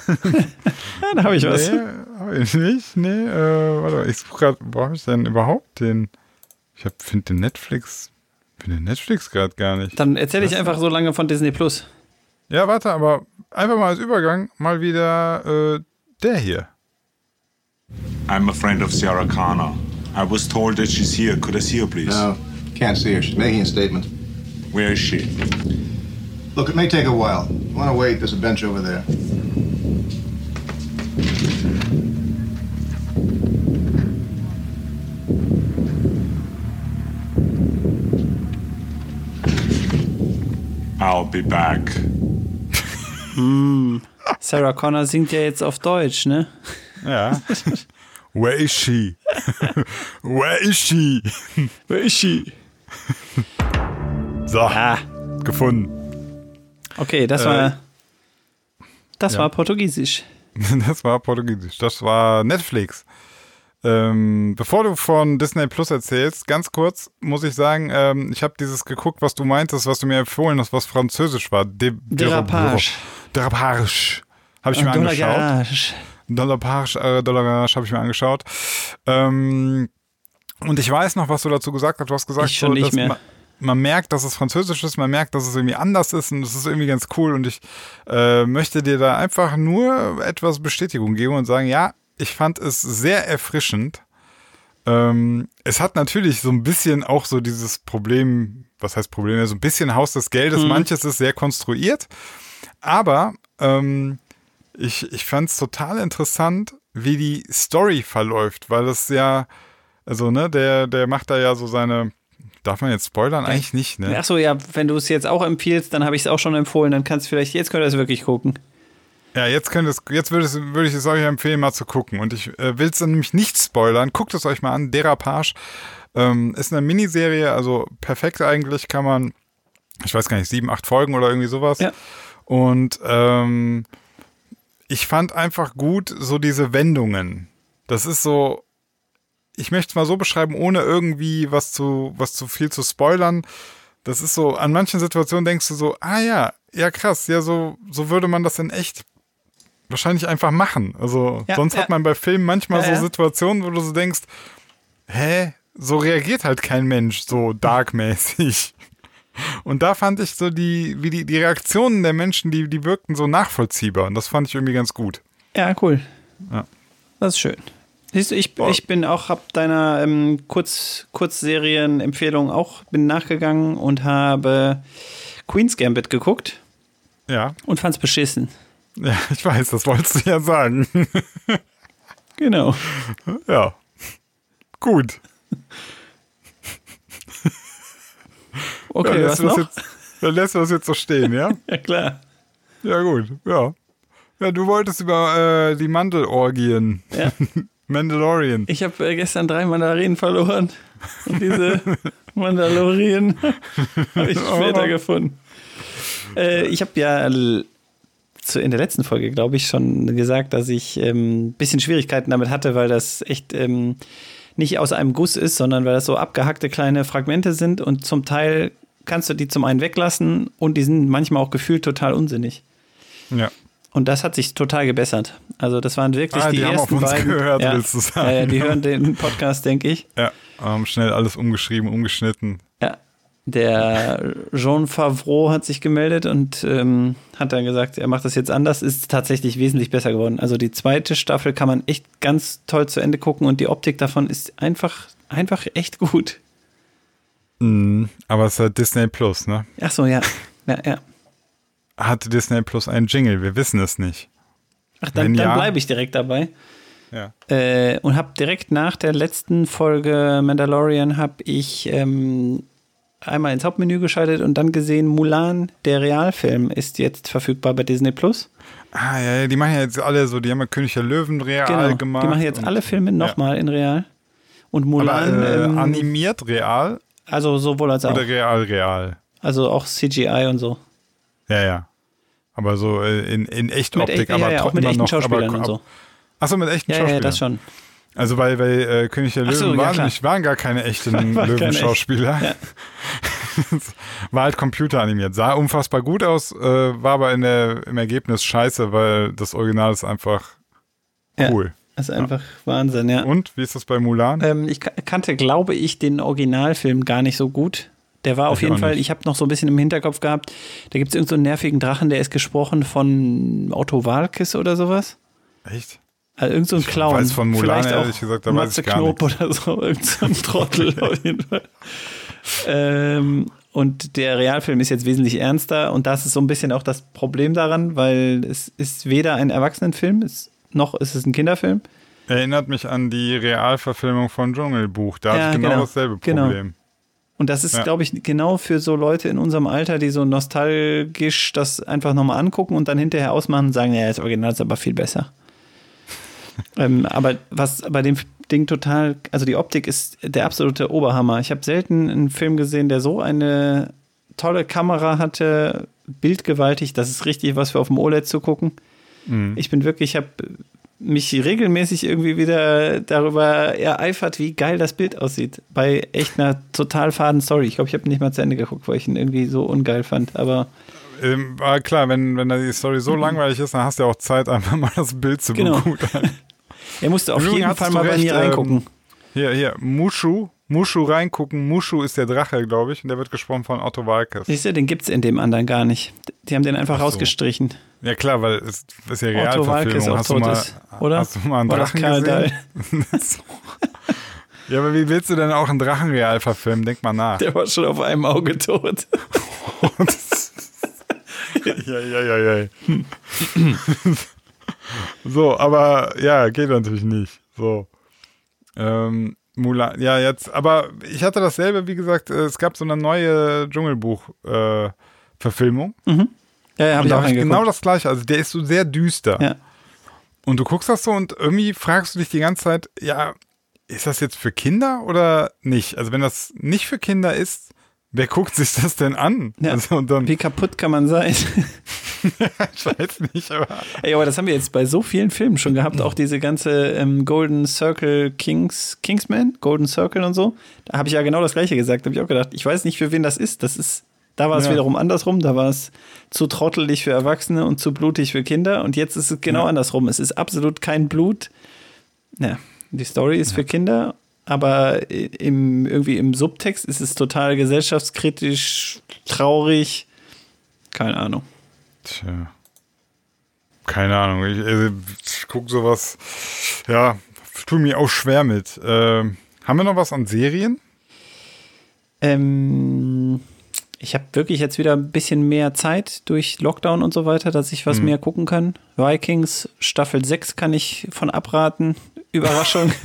Ja, da habe ich was. Nee, hab ich nicht. Nee, äh, warte, mal, ich suche gerade, wo habe ich denn überhaupt den? Ich finde den Netflix, finde den Netflix gerade gar nicht. Dann erzähle ich einfach so lange von Disney Plus. Ja, warte, aber einfach mal als Übergang mal wieder äh, der hier. I'm a friend of Sarah Connor. I was told that she's here. Could I see her, please? No, can't see her. She's making a statement. Where is she? Look, it may take a while. You want to wait? There's a bench over there. I'll be back. Sarah Connor singt ja jetzt auf Deutsch, ne? Ja. Where is she? Where is she? Where is she? sie? So, Ah, gefunden. Okay, das war. Das ja. war Portugiesisch. Das war Portugiesisch. Das war Netflix. Ähm, bevor du von Disney Plus erzählst, ganz kurz muss ich sagen, ähm, ich habe dieses geguckt, was du meintest, was du mir empfohlen hast, was französisch war. De Derapage. Derapage. Habe ich mir angeschaut. Dollarpage, äh, Dollarage habe ich mir angeschaut. Ähm, und ich weiß noch, was du dazu gesagt hast. Du hast gesagt, Ich schon nicht dass mehr. Man, merkt, dass es französisch ist, man merkt, dass es irgendwie anders ist und es ist irgendwie ganz cool. Und ich äh, möchte dir da einfach nur etwas Bestätigung geben und sagen, ja, ich fand es sehr erfrischend. Ähm, es hat natürlich so ein bisschen auch so dieses Problem, was heißt Problem, so ein bisschen Haus des Geldes. Manches ist sehr konstruiert, aber ähm, ich, ich fand es total interessant, wie die Story verläuft, weil es ja, also ne, der, der macht da ja so seine, darf man jetzt spoilern? Eigentlich nicht, ne? Achso, ja, wenn du es jetzt auch empfiehlst, dann habe ich es auch schon empfohlen. Dann kannst du vielleicht, jetzt könnt ihr es wirklich gucken. Ja, jetzt könnt es, jetzt würde, es, würde ich es euch empfehlen, mal zu gucken. Und ich äh, will es nämlich nicht spoilern. Guckt es euch mal an. Derapage ähm, ist eine Miniserie, also perfekt eigentlich kann man, ich weiß gar nicht, sieben, acht Folgen oder irgendwie sowas. Ja. Und ähm, ich fand einfach gut so diese Wendungen. Das ist so, ich möchte es mal so beschreiben, ohne irgendwie was zu, was zu viel zu spoilern. Das ist so, an manchen Situationen denkst du so, ah ja, ja krass, ja, so, so würde man das in echt wahrscheinlich einfach machen. Also Ja, sonst ja. hat man bei Filmen manchmal Ja, so. Situationen, wo du so denkst, hä, so reagiert halt kein Mensch so darkmäßig. Und da fand ich so die, wie die, die Reaktionen der Menschen, die, die wirkten so nachvollziehbar. Und das fand ich irgendwie ganz gut. Ja, cool. Ja. Das ist schön. Siehst du, ich, ich bin auch, hab deiner ähm, Kurz, Kurzserien-Empfehlung auch, bin nachgegangen und habe Queen's Gambit geguckt Ja, und fand's beschissen. ja, ich weiß, das wolltest du ja sagen. Genau. ja. Gut. Okay, ja, was noch? jetzt, dann lässt du das jetzt so stehen, ja? Ja, klar. Ja, gut, ja. Ja, du wolltest über äh, die Mandelorgien Ja. Mandalorian. Ich habe äh, gestern drei Mandarinen verloren. Und diese Mandalorien habe ich später Oh. gefunden. Äh, ich habe ja zu, in der letzten Folge, glaube ich, schon gesagt, dass ich ein ähm, bisschen Schwierigkeiten damit hatte, weil das echt ähm, nicht aus einem Guss ist, sondern weil das so abgehackte kleine Fragmente sind und zum Teil kannst du die zum einen weglassen und die sind manchmal auch gefühlt total unsinnig. Ja. Und das hat sich total gebessert. Also das waren wirklich Ah, die, die haben ersten auf uns beiden. gehört, ja. willst du sagen. Ja, ja, die hören den Podcast, denke ich. Ja, haben schnell alles umgeschrieben, umgeschnitten. Ja. Der Jean Favreau hat sich gemeldet und ähm, hat dann gesagt, er macht das jetzt anders, ist tatsächlich wesentlich besser geworden. Also die zweite Staffel kann man echt ganz toll zu Ende gucken und die Optik davon ist einfach, einfach echt gut. Mhm. Aber es ist halt Disney Plus, ne? Ach so, ja. Ja, ja. Hatte Disney Plus einen Jingle? Wir wissen es nicht. Ach, dann, dann ja- bleibe ich direkt dabei. Ja. Äh, und habe direkt nach der letzten Folge Mandalorian habe ich ähm, einmal ins Hauptmenü geschaltet und dann gesehen, Mulan, der Realfilm, ist jetzt verfügbar bei Disney Plus. Ah, ja, ja, die machen ja jetzt alle so, die haben ja König der Löwen real gemacht. Genau. Die machen jetzt und- alle Filme nochmal in Real. Und Mulan, Aber, äh, ähm, animiert real also sowohl als auch. oder real real? Also auch CGI und so. Ja, ja. Aber so äh, in, in Echtoptik, echt, aber ja, ja, immer echten noch, Schauspielern aber, und so. Achso, mit echten Ja, ja, Schauspielern. das schon. Also weil, weil äh, König der Ach so, Löwen ja, waren, waren gar keine echten keine echt. Löwenschauspieler. Ja. war halt computeranimiert. Sah unfassbar gut aus, äh, war aber in der, im Ergebnis scheiße, weil das Original ist einfach Ja. cool. Das ist einfach Wahnsinn, ja. Und wie ist das bei Mulan? Ähm, ich ka- kannte, glaube ich, den Originalfilm gar nicht so gut. Der war auf Ich jeden Fall, nicht. ich habe noch so ein bisschen im Hinterkopf gehabt, da gibt es irgendeinen so einen nervigen Drachen, der ist gesprochen von Otto Walkes oder sowas. Echt? Also irgend so ein Clown. weiß von Mulan Vielleicht ehrlich gesagt, da weiß Matze ich gar Knob oder so, irgend so ein Trottel auf jeden Fall. Ähm, und der Realfilm ist jetzt wesentlich ernster und das ist so ein bisschen auch das Problem daran, weil es ist weder ein Erwachsenenfilm, es, noch ist es ein Kinderfilm. Erinnert mich an die Realverfilmung von Dschungelbuch. Da Ja, hatte ich genau, genau. dasselbe Genau. Und das ist, Ja. glaube ich, genau für so Leute in unserem Alter, die so nostalgisch das einfach nochmal angucken und dann hinterher ausmachen und sagen, ja, das Original ist aber viel besser. ähm, aber was bei dem Ding total, also die Optik ist der absolute Oberhammer. Ich habe selten einen Film gesehen, der so eine tolle Kamera hatte, bildgewaltig, das ist richtig was für auf dem OLED zu gucken. Mhm. Ich bin wirklich, ich habe mich regelmäßig irgendwie wieder darüber ereifert, wie geil das Bild aussieht. Bei echt einer total faden Story. Ich glaube, ich habe nicht mal zu Ende geguckt, weil ich ihn irgendwie so ungeil fand. Aber Ähm, war klar, wenn, wenn die Story so langweilig ist, dann hast du ja auch Zeit, einfach mal das Bild zu Mhm. Genau. begutachten. er musste auf jeden Fall mal bei recht, mir ähm, reingucken. Hier, hier, Mushu, Mushu reingucken. Mushu ist der Drache, glaube ich, und der wird gesprochen von Otto Walkes. Siehst du, den gibt es in dem anderen gar nicht. Die haben den einfach Ach so. rausgestrichen. Ja klar, weil es ist ja Otto Walkes auch Hast tot mal, ist, oder? Hast du mal einen War das Drachen Karl gesehen? Dahl? Ja, aber wie willst du denn auch einen Drachen real verfilmen? Denk mal nach. Der war schon auf einem Auge tot. ja, ja, ja, ja. so, aber ja, geht natürlich nicht. So. Ähm, Mulan, ja, jetzt, aber ich hatte dasselbe, wie gesagt, äh, es gab so eine neue Dschungelbuch-Verfilmung. Ja, ja, und habe ich da auch ich genau das gleiche. Also der ist so sehr düster. Ja. Und du guckst das so und irgendwie fragst du dich die ganze Zeit, ja, ist das jetzt für Kinder oder nicht? Also wenn das nicht für Kinder ist, wer guckt sich das denn an? Ja. Also und dann, Wie kaputt kann man sein? ich weiß nicht, aber Ey, aber das haben wir jetzt bei so vielen Filmen schon gehabt. Auch diese ganze ähm, Golden Circle Kings, Kingsman, Golden Circle und so. Da habe ich ja genau das Gleiche gesagt. Da habe ich auch gedacht, ich weiß nicht, für wen das ist. Das ist, da war es Ja. wiederum andersrum. Da war es zu trottelig für Erwachsene und zu blutig für Kinder. Und jetzt ist es genau Ja. andersrum. Es ist absolut kein Blut. Ja, die Story ist für Kinder. Aber im, irgendwie im Subtext ist es total gesellschaftskritisch, traurig. Keine Ahnung. Tja. Keine Ahnung. Ich, also, ich gucke sowas. Ja, tue mir auch schwer mit. Ähm, haben wir noch was an Serien? Ähm, ich habe wirklich jetzt wieder ein bisschen mehr Zeit durch Lockdown und so weiter, dass ich was mehr gucken kann. Vikings Staffel 6 kann ich von abraten. Überraschung.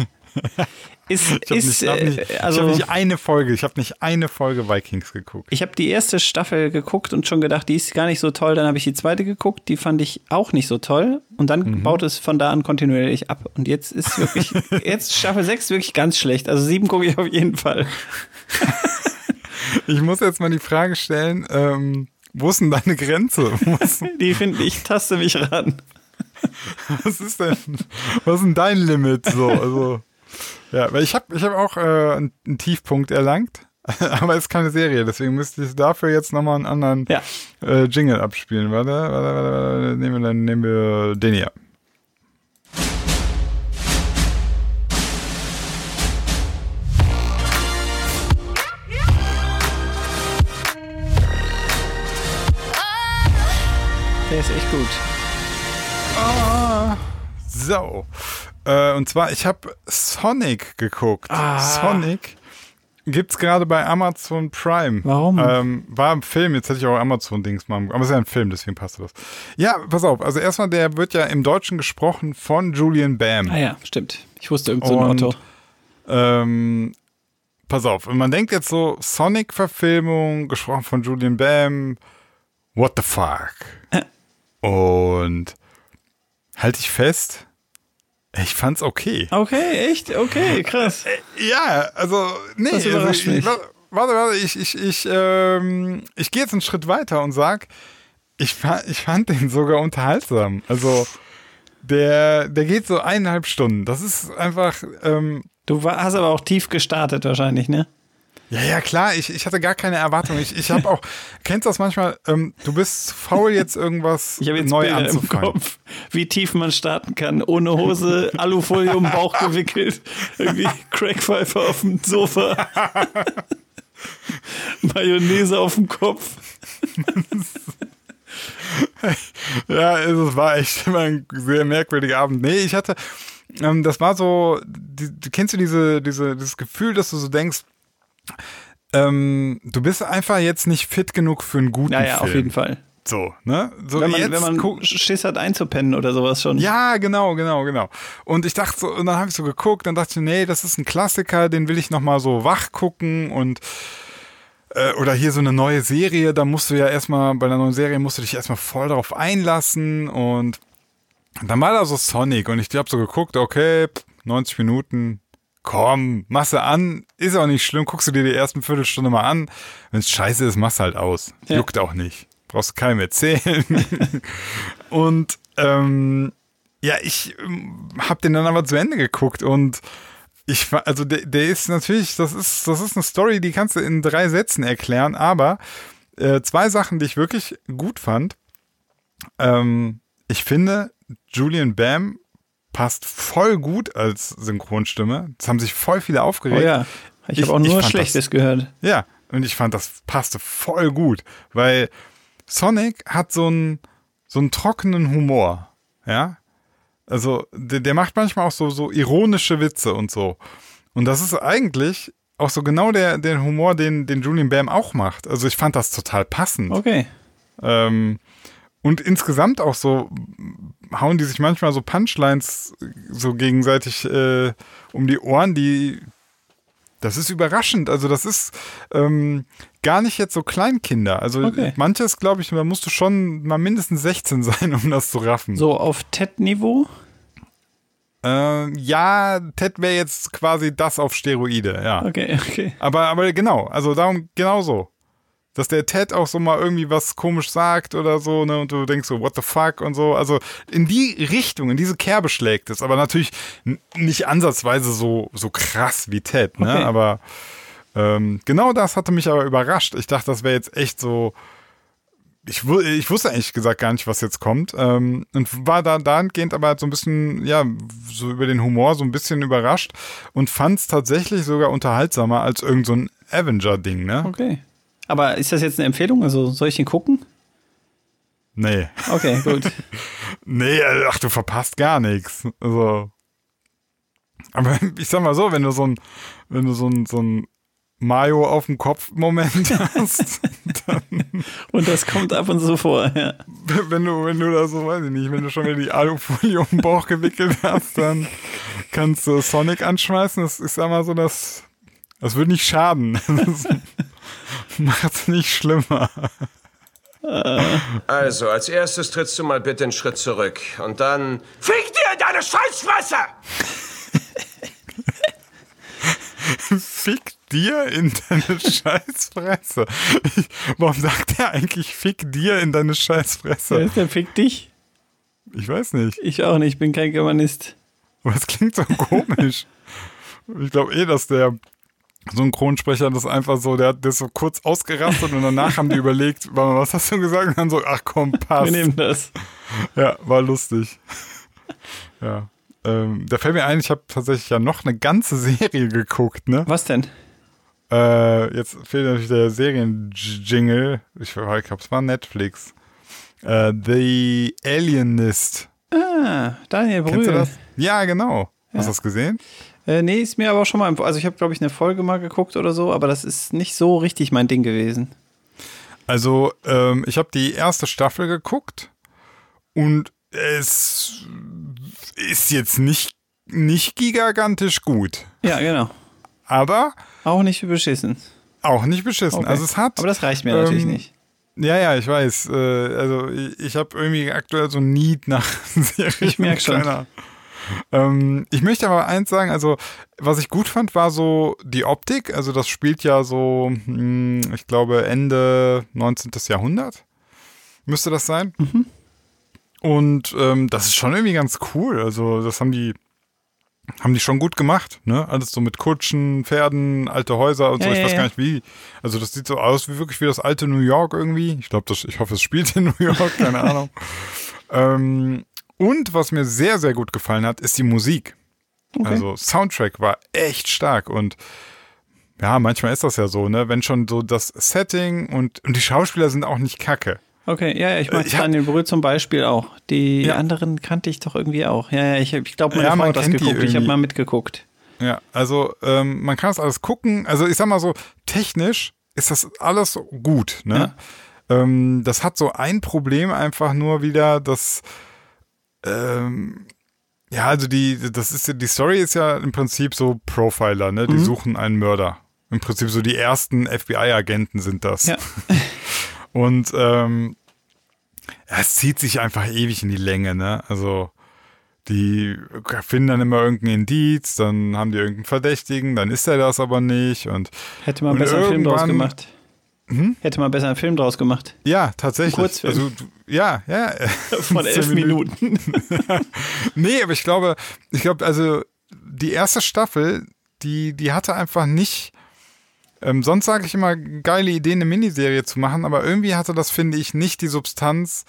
Ist, Ich habe ist, nicht, äh, nicht, ich also, hab nicht eine Folge, ich habe nicht eine Folge Vikings geguckt. ich habe die erste Staffel geguckt und schon gedacht, die ist gar nicht so toll. Dann habe ich die zweite geguckt, die fand ich auch nicht so toll. Und dann Mhm. baut es von da an kontinuierlich ab. Und jetzt ist wirklich, jetzt Staffel 6 wirklich ganz schlecht. Also 7 gucke ich auf jeden Fall. Ich muss jetzt mal die Frage stellen, ähm, wo ist denn deine Grenze? Die finde ich, taste mich ran. Was ist denn, was ist denn dein Limit? So, also, ja, weil ich habe ich hab auch äh, einen einen Tiefpunkt erlangt, aber es ist keine Serie, deswegen müsste ich dafür jetzt nochmal einen anderen Ja. äh, Jingle abspielen. Warte, warte, warte, warte, nehmen wir, dann nehmen wir den hier. Der ist echt gut. So, äh, und zwar, ich habe Sonic geguckt. Ah. Sonic gibt's gerade bei Amazon Prime. Warum? Ähm, war im Film, jetzt hätte ich auch Amazon-Dings mal, aber es ist ja ein Film, deswegen passt das. Ja, pass auf, also erstmal, der wird ja im Deutschen gesprochen von Julian Bam. Ah ja, stimmt. Ich wusste irgend so ein Und- Otto. Ähm, pass auf, man denkt jetzt so, Sonic-Verfilmung, gesprochen von Julian Bam, what the fuck? Und halte ich fest, ich fand's okay. Okay, echt? Okay, krass. Ja, also, nee, Das überrascht also, ich, mich. Warte, warte, ich, ich, ich, ähm, ich gehe jetzt einen Schritt weiter und sag, ich, ich fand den sogar unterhaltsam. Also, der, der geht so eineinhalb Stunden. Das ist einfach, ähm, Du war, hast aber auch tief gestartet wahrscheinlich, ne? Ja, ja, klar, ich, ich hatte gar keine Erwartung. Ich, ich habe auch, kennst du das manchmal, ähm, du bist zu faul, jetzt irgendwas Ich jetzt neu Bilder im anzufangen. Kopf, wie tief man starten kann. Ohne Hose, Alufolie um den Bauch gewickelt, irgendwie Crackpfeife auf dem Sofa, Mayonnaise auf dem Kopf. Ja, es war echt immer ein sehr merkwürdiger Abend. Nee, ich hatte, ähm, das war so, die, kennst du diese, diese, dieses Gefühl, dass du so denkst, ähm, du bist einfach jetzt nicht fit genug für einen guten Naja, Film. auf jeden Fall. So, ne? So Wenn man, jetzt wenn man Schiss hat einzupennen oder sowas schon. Ja, genau, genau, genau. Und ich dachte so, und dann habe ich so geguckt, dann dachte ich, nee, das ist ein Klassiker, den will ich nochmal so wach gucken und äh, oder hier so eine neue Serie, da musst du ja erstmal, bei einer neuen Serie musst du dich erstmal voll darauf einlassen und dann war da so Sonic und ich habe so geguckt, okay, pff, 90 Minuten, komm, machst du an, ist auch nicht schlimm, guckst du dir die ersten Viertelstunde mal an. Wenn es scheiße ist, machst du halt aus. Ja. Juckt auch nicht. Brauchst du keinem erzählen. und ähm, ja, ich ähm, hab den dann aber zu Ende geguckt und ich war, also der, der ist natürlich, das ist, das ist eine Story, die kannst du in drei Sätzen erklären, aber äh, zwei Sachen, die ich wirklich gut fand. Ähm, ich finde, Julian Bam passt voll gut als Synchronstimme. Es haben sich voll viele Oh aufgeregt. ja. Ich, Ich- habe auch nur Schlechtes das- gehört. Ja, und ich fand, das passte voll gut, weil Sonic hat so einen, so einen trockenen Humor, ja. Also, der, der macht manchmal auch so, so ironische Witze und so. Und das ist eigentlich auch so genau der, der Humor, den, den Julian Bam auch macht. Also, ich fand das total passend. Okay. Ähm, und insgesamt auch so hauen die sich manchmal so Punchlines so gegenseitig äh, um die Ohren, die das ist überraschend. Also das ist ähm, gar nicht jetzt so Kleinkinder. Also Okay. manches, glaube ich, da musst du schon mal mindestens 16 sein, um das zu raffen. So auf TED-Niveau? Äh, ja, Ted wäre jetzt quasi das auf Steroide, ja. Okay, okay. Aber, aber genau, also darum genau so. Dass der Ted auch so mal irgendwie was komisch sagt oder so, ne, und du denkst so, what the fuck und so. Also in die Richtung, in diese Kerbe schlägt es, aber natürlich nicht ansatzweise so, so krass wie Ted, ne? Okay. Aber ähm, genau das hatte mich aber überrascht. Ich dachte, das wäre jetzt echt so. Ich, wu- ich wusste eigentlich gesagt gar nicht, was jetzt kommt. Ähm, und war da dahingehend aber halt so ein bisschen, ja, so über den Humor so ein bisschen überrascht und fand es tatsächlich sogar unterhaltsamer als irgend so ein Avenger-Ding, ne? Okay. Aber ist das jetzt eine Empfehlung? Also soll ich den gucken? Nee. Okay, gut. Nee, äh, ach, du verpasst gar nichts. Also. Aber ich sag mal so, wenn du so ein, wenn du so ein, so ein Mayo auf dem Kopf-Moment hast, Und das kommt ab und zu vor. Ja. wenn du, wenn du da so, weiß ich nicht, wenn du schon wieder die Alufolie um den Bauch gewickelt hast, dann kannst du Sonic anschmeißen. Das ist einmal so, dass das würde nicht schaden. Das macht es nicht schlimmer. Also, als erstes trittst du mal bitte einen Schritt zurück. Und dann. Fick dir in deine Scheißfresse! Fick dir in deine Scheißfresse. Ich, warum sagt er eigentlich Fick dir in deine Wer Scheißfresse? ist der Fick dich? Ich weiß nicht. Ich auch nicht, ich bin kein Germanist. Aber es klingt so komisch. Ich glaube eh, dass der Synchronsprecher das einfach so, der hat das so kurz ausgerastet und danach haben die überlegt, was hast du gesagt? Und dann so, ach komm, passt. Wir nehmen das. Ja, war lustig. Ja. Ähm, da fällt mir ein, ich habe tatsächlich ja noch eine ganze Serie geguckt, ne? Was denn? Äh, jetzt fehlt natürlich der Serien-Jingle. Ich, ich glaube, es war Netflix. Äh, The Alienist. Ah, Daniel Kennst du Brühl. das? Ja, genau. Hast du das gesehen? Äh, nee, ist mir aber auch schon mal, also ich habe, glaube ich, eine Folge mal geguckt oder so, aber das ist nicht so richtig mein Ding gewesen. Also, ähm, ich habe die erste Staffel geguckt und es ist jetzt nicht, nicht gigantisch gut. Ja, genau. Aber Auch nicht beschissen. auch nicht beschissen. Okay. Also es hat. aber das reicht mir ähm, natürlich nicht. Ja, ja, ich weiß. Äh, also ich, ich habe irgendwie aktuell so ein Need nach Serien. Ich merk schon. Ahnung. Ähm, ich möchte aber eins sagen, also was ich gut fand, war so die Optik. Also das spielt ja so, hm, ich glaube, Ende 19. Jahrhundert müsste das sein. Mhm. Und ähm, das ist schon irgendwie ganz cool. Also das haben die haben die schon gut gemacht, ne? Alles so mit Kutschen, Pferden, alte Häuser und Ja, so. Ich ja, weiß gar nicht wie. Also das sieht so aus wie wirklich wie das alte New York irgendwie. Ich glaube, das, ich hoffe, es spielt in New York, keine Ahnung. Ähm, und was mir sehr, sehr gut gefallen hat, ist die Musik. Also Soundtrack war echt stark und ja, manchmal ist das ja so, ne? Wenn schon so das Setting und, und die Schauspieler sind auch nicht kacke. Okay, ja, ja, ich mag hab- Daniel Brühl zum Beispiel auch. Die Ja. anderen kannte ich doch irgendwie auch. Ja, ja, ich, ich glaube, meine Ja, Frau man hat das geguckt. Ich habe mal mitgeguckt. Ja, also ähm, man kann das alles gucken. Also ich sag mal so, technisch ist das alles gut. Ne? Ähm, das hat so ein Problem einfach nur wieder, dass ähm, ja, also die, das ist die Story ist ja im Prinzip so Profiler, ne? Die suchen einen Mörder. Im Prinzip so die ersten FBI-Agenten sind das. Ja. Und ähm, ja, es zieht sich einfach ewig in die Länge, ne? Also die finden dann immer irgendeinen Indiz, dann haben die irgendeinen Verdächtigen, dann ist er das aber nicht und Hätte man besser einen Film draus irgendwann- gemacht. Hätte man besser einen Film draus gemacht. ja, tatsächlich. Kurzfilm. Also ja, ja. Von elf Zehn Minuten. Nee, aber ich glaube, ich glaube, also die erste Staffel, die, die hatte einfach nicht. Ähm, sonst sage ich immer, geile Idee, eine Miniserie zu machen, aber irgendwie hatte das, finde ich, nicht die Substanz,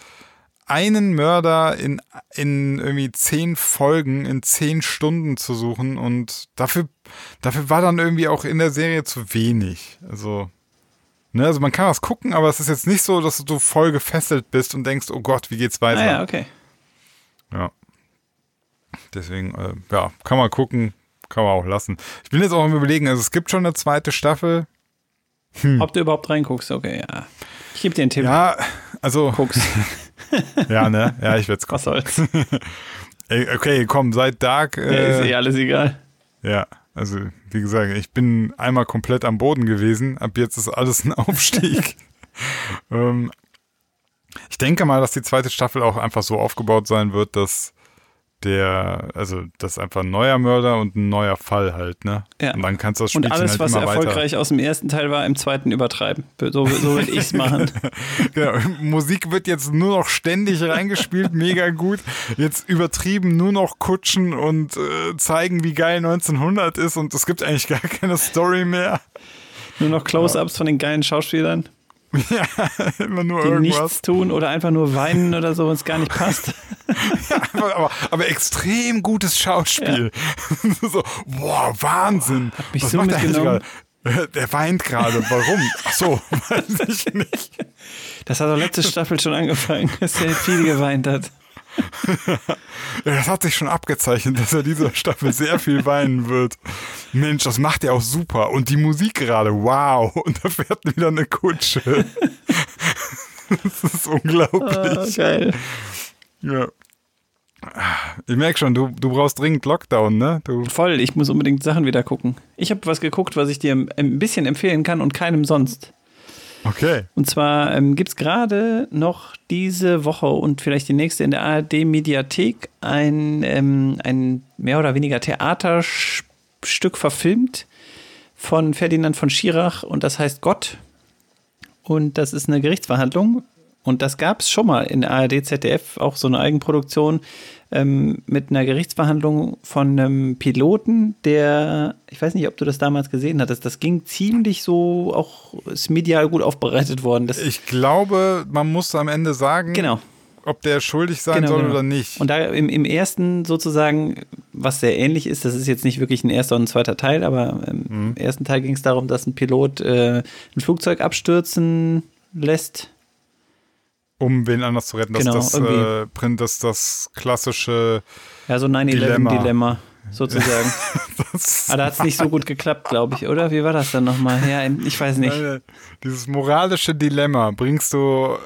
einen Mörder in, in irgendwie zehn Folgen, in zehn Stunden zu suchen und dafür, dafür war dann irgendwie auch in der Serie zu wenig. Also, ne, also man kann was gucken, aber es ist jetzt nicht so, dass du voll gefesselt bist und denkst, oh Gott, wie geht's weiter? Ah ja, okay. Ja. Deswegen, äh, ja, kann man gucken, kann man auch lassen. Ich bin jetzt auch am überlegen, also es gibt schon eine zweite Staffel. Ob du überhaupt reinguckst, okay, ja. Ich gebe dir einen Tipp. Ja, also, Guck's. ja, ne? Ja, ich werde es Was gucken. soll's. Ey, Okay, komm, seit Dark. Ja, ist Äh, eh alles egal. ja, also, wie gesagt, ich bin einmal komplett am Boden gewesen. Ab jetzt ist alles ein Aufstieg. ähm, ich denke mal, dass die zweite Staffel auch einfach so aufgebaut sein wird, dass der, also das ist einfach ein neuer Mörder und ein neuer Fall halt, ne? Ja. Und dann kannst du das Und Spielchen alles, halt was immer weiter. erfolgreich aus dem ersten Teil war, im zweiten übertreiben. So, so will ich's machen. Genau, Musik wird jetzt nur noch ständig reingespielt, mega gut. Jetzt übertrieben nur noch Kutschen und äh, zeigen, wie geil 1900 ist und es gibt eigentlich gar keine Story mehr. Nur noch Close-Ups von den geilen Schauspielern, Ja, immer nur die irgendwas. nichts tun oder einfach nur weinen oder so, wenn es gar nicht passt. Aber, aber, aber extrem gutes Schauspiel. so, boah, Wahnsinn. mich Was so macht mitgenommen. Der weint gerade. Warum? Ach so, weiß ich nicht. Das hat doch letzte Staffel schon angefangen, dass er viel geweint hat. Ja, das hat sich schon abgezeichnet, dass er diese Staffel sehr viel weinen wird. Mensch, das macht er auch super. Und die Musik gerade, wow. Und da fährt wieder eine Kutsche. Das ist Ah, unglaublich. geil. Ja. ich merke schon, du, du brauchst dringend Lockdown, ne? Du, Voll, ich muss unbedingt Sachen wieder gucken. Ich habe was geguckt, was ich dir ein bisschen empfehlen kann und keinem sonst. Okay. Und zwar ähm, gibt es gerade noch diese Woche und vielleicht die nächste in der ARD-Mediathek ein, ähm, ein mehr oder weniger Theaterstück verfilmt von Ferdinand von Schirach und das heißt Gott. Und das ist eine Gerichtsverhandlung. Und das gab es schon mal in ARD, ZDF, auch so eine Eigenproduktion ähm, mit einer Gerichtsverhandlung von einem Piloten, der, ich weiß nicht, ob du das damals gesehen hattest, das ging ziemlich so, auch ist medial gut aufbereitet worden. Das, Ich glaube, man muss am Ende sagen, genau. ob der schuldig sein Genau, soll genau. oder nicht. Und da im, im ersten sozusagen, was sehr ähnlich ist, das ist jetzt nicht wirklich ein erster und ein zweiter Teil, aber im Mhm. ersten Teil ging es darum, dass ein Pilot äh, ein Flugzeug abstürzen lässt. Um wen anders zu retten. Das Genau, ist das, äh, Print, das, das klassische. Ja, so 9-11-Dilemma Dilemma. Sozusagen. Aber da hat es nicht so gut geklappt, glaube ich, oder? Wie war das dann nochmal? Ja, ich weiß nicht. Dieses moralische Dilemma bringst du.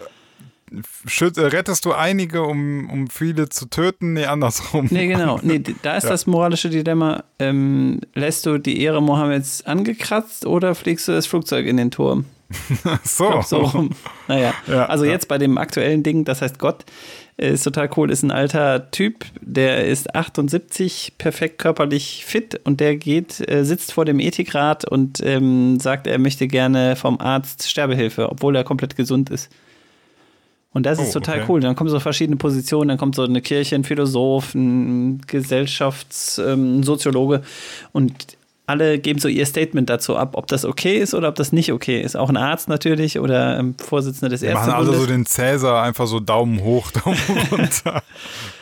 schüt- äh, Rettest du einige, um, um viele zu töten? Nee, andersrum. Nee, genau. Nee, da ist das moralische Dilemma. Ähm, lässt du die Ehre Mohammeds angekratzt oder fliegst du das Flugzeug in den Turm? so. so rum. Naja, Ja, also ja. jetzt bei dem aktuellen Ding, das heißt Gott, ist total cool, ist ein alter Typ, der ist 78, perfekt körperlich fit und der geht, äh, sitzt vor dem Ethikrat und ähm, sagt, er möchte gerne vom Arzt Sterbehilfe, obwohl er komplett gesund ist. Und das ist Oh, total okay. cool. Dann kommen so verschiedene Positionen, dann kommt so eine Kirche, ein Philosoph, ein ähm, ein Soziologe und alle geben so ihr Statement dazu ab, ob das okay ist oder ob das nicht okay ist. Auch ein Arzt natürlich oder ähm, Vorsitzender des Wir machen alle Ärztebundes. so den Cäsar einfach so Daumen hoch, Daumen runter.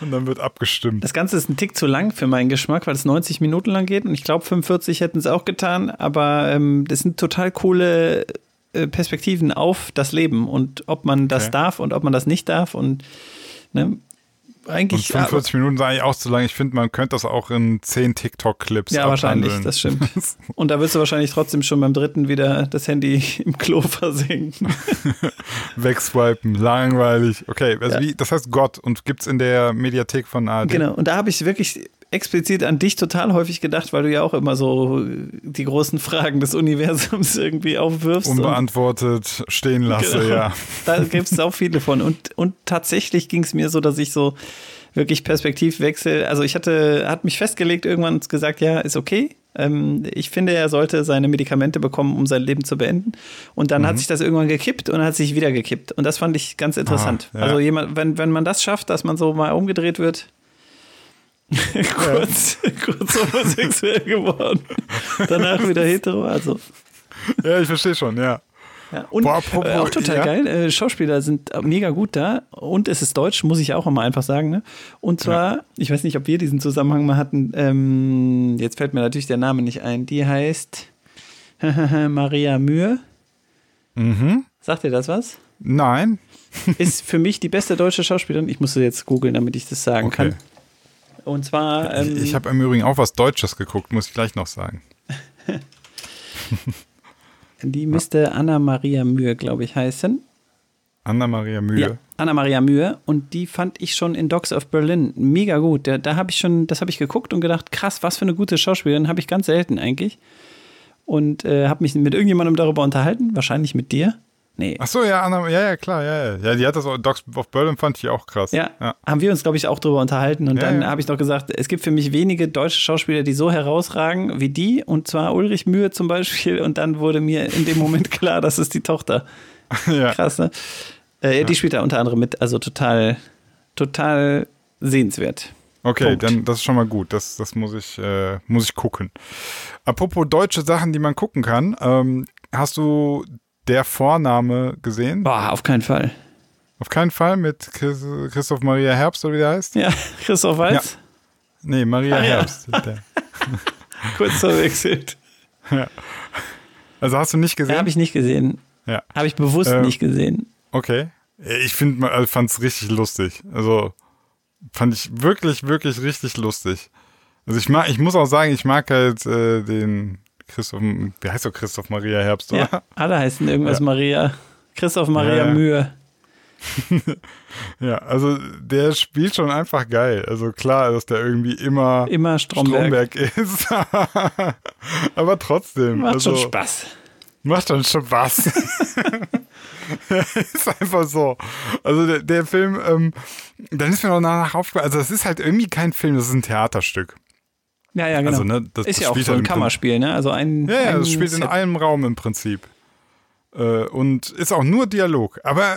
Und dann wird abgestimmt. das Ganze ist ein Tick zu lang für meinen Geschmack, weil es 90 Minuten lang geht und ich glaube 45 hätten es auch getan, aber ähm, das sind total coole äh, Perspektiven auf das Leben und ob man das Okay. darf und ob man das nicht darf und ne, Und eigentlich 45 Minuten sei eigentlich auch zu lang. Ich finde, man könnte das auch in 10 TikTok-Clips Ja, wahrscheinlich, abhandeln. das stimmt. Und da wirst du wahrscheinlich trotzdem schon beim dritten wieder das Handy im Klo versinken. Wegswipen, langweilig. Okay, also Ja. wie, das heißt Gott und gibt's in der Mediathek von ARD. Genau. Und da habe ich wirklich explizit an dich total häufig gedacht, weil du ja auch immer so die großen Fragen des Universums irgendwie aufwirfst. Unbeantwortet stehen lasse, Genau. ja. da gibt es auch viele von. Und, und tatsächlich ging es mir so, dass ich so wirklich Perspektivwechsel, also ich hatte, hat mich festgelegt irgendwann gesagt, ja, ist okay. Ähm, ich finde, er sollte seine Medikamente bekommen, um sein Leben zu beenden. Und dann Mhm. hat sich das irgendwann gekippt und hat sich wieder gekippt. Und das fand ich ganz interessant. Ah, ja. Also jemand, wenn, wenn man das schafft, dass man so mal umgedreht wird, kurz, kurz homosexuell geworden, danach wieder hetero, also Ja, ich verstehe schon, ja. ja, und Boah, apropos- äh, auch total ja? geil. Äh, Schauspieler sind äh, mega gut da und es ist deutsch, muss ich auch mal einfach sagen. Ne? Und zwar, ich weiß nicht, ob wir diesen Zusammenhang mal hatten. Ähm, jetzt fällt mir natürlich der Name nicht ein. Die heißt Maria Mühe. Mhm. Sagt ihr das was? Nein. Ist für mich die beste deutsche Schauspielerin. Ich musste jetzt googeln, damit ich das sagen Okay. kann. Und zwar. Ähm, ich habe im Übrigen auch was Deutsches geguckt, muss ich gleich noch sagen. die müsste Anna Maria Mühe, glaube ich, heißen. Anna-Maria Mühe. Ja, Anna-Maria Mühe und die fand ich schon in Dogs of Berlin mega gut. Da, da habe ich schon, das habe ich geguckt und gedacht, krass, was für eine gute Schauspielerin, habe ich ganz selten eigentlich. Und äh, habe mich mit irgendjemandem darüber unterhalten, wahrscheinlich mit dir. Nee. Ach so, ja, Anna, ja, ja, klar, ja, ja. Ja, die hat das auch, Dogs of Berlin fand ich auch krass. Ja, ja. haben wir uns, glaube ich, auch darüber unterhalten. Und Ja, dann ja. habe ich noch gesagt, es gibt für mich wenige deutsche Schauspieler, die so herausragen wie die. Und zwar Ulrich Mühe zum Beispiel. Und dann wurde mir in dem Moment klar, das ist die Tochter. ja. Krass, ne? Äh, Die spielt da unter anderem mit. Also total, total sehenswert. Okay, Punkt. dann das ist schon mal gut. Das, das muss ich, äh, muss ich gucken. Apropos deutsche Sachen, die man gucken kann. Ähm, hast du der Vorname gesehen? Boah, auf keinen Fall. Auf keinen Fall mit Chris, Christoph Maria Herbst oder wie der heißt? Ja, Christoph Walz, Nee, Maria Ah, ja. Herbst. Der. kurz verwechselt. Also hast du nicht gesehen? Ja, habe ich nicht gesehen. Ja. Habe ich bewusst Ähm, nicht gesehen. Okay. Ich finde, also fand es richtig lustig. Also fand ich wirklich, wirklich richtig lustig. Also ich mag, ich muss auch sagen, ich mag halt äh, den Christoph, wie heißt er Christoph Maria Herbst, oder? Ja, alle heißen irgendwas Ja. Maria. Christoph Maria Ja. Mühe. Ja, also der spielt schon einfach geil. Also klar, dass der irgendwie immer, Immer Stromberg. Stromberg ist. Aber trotzdem. Macht also, schon Spaß. Macht schon Spaß. ist einfach so. Also der, der Film, ähm, dann ist mir noch danach aufgefallen, also das ist halt irgendwie kein Film, das ist ein Theaterstück. Ja, ja, genau. Also, ne, das- ist das ja auch so halt ein Prin- Kammerspiel, ne? Also ein. Ja, ja, ein das spielt in Set. einem Raum im Prinzip. Äh, und ist auch nur Dialog. Aber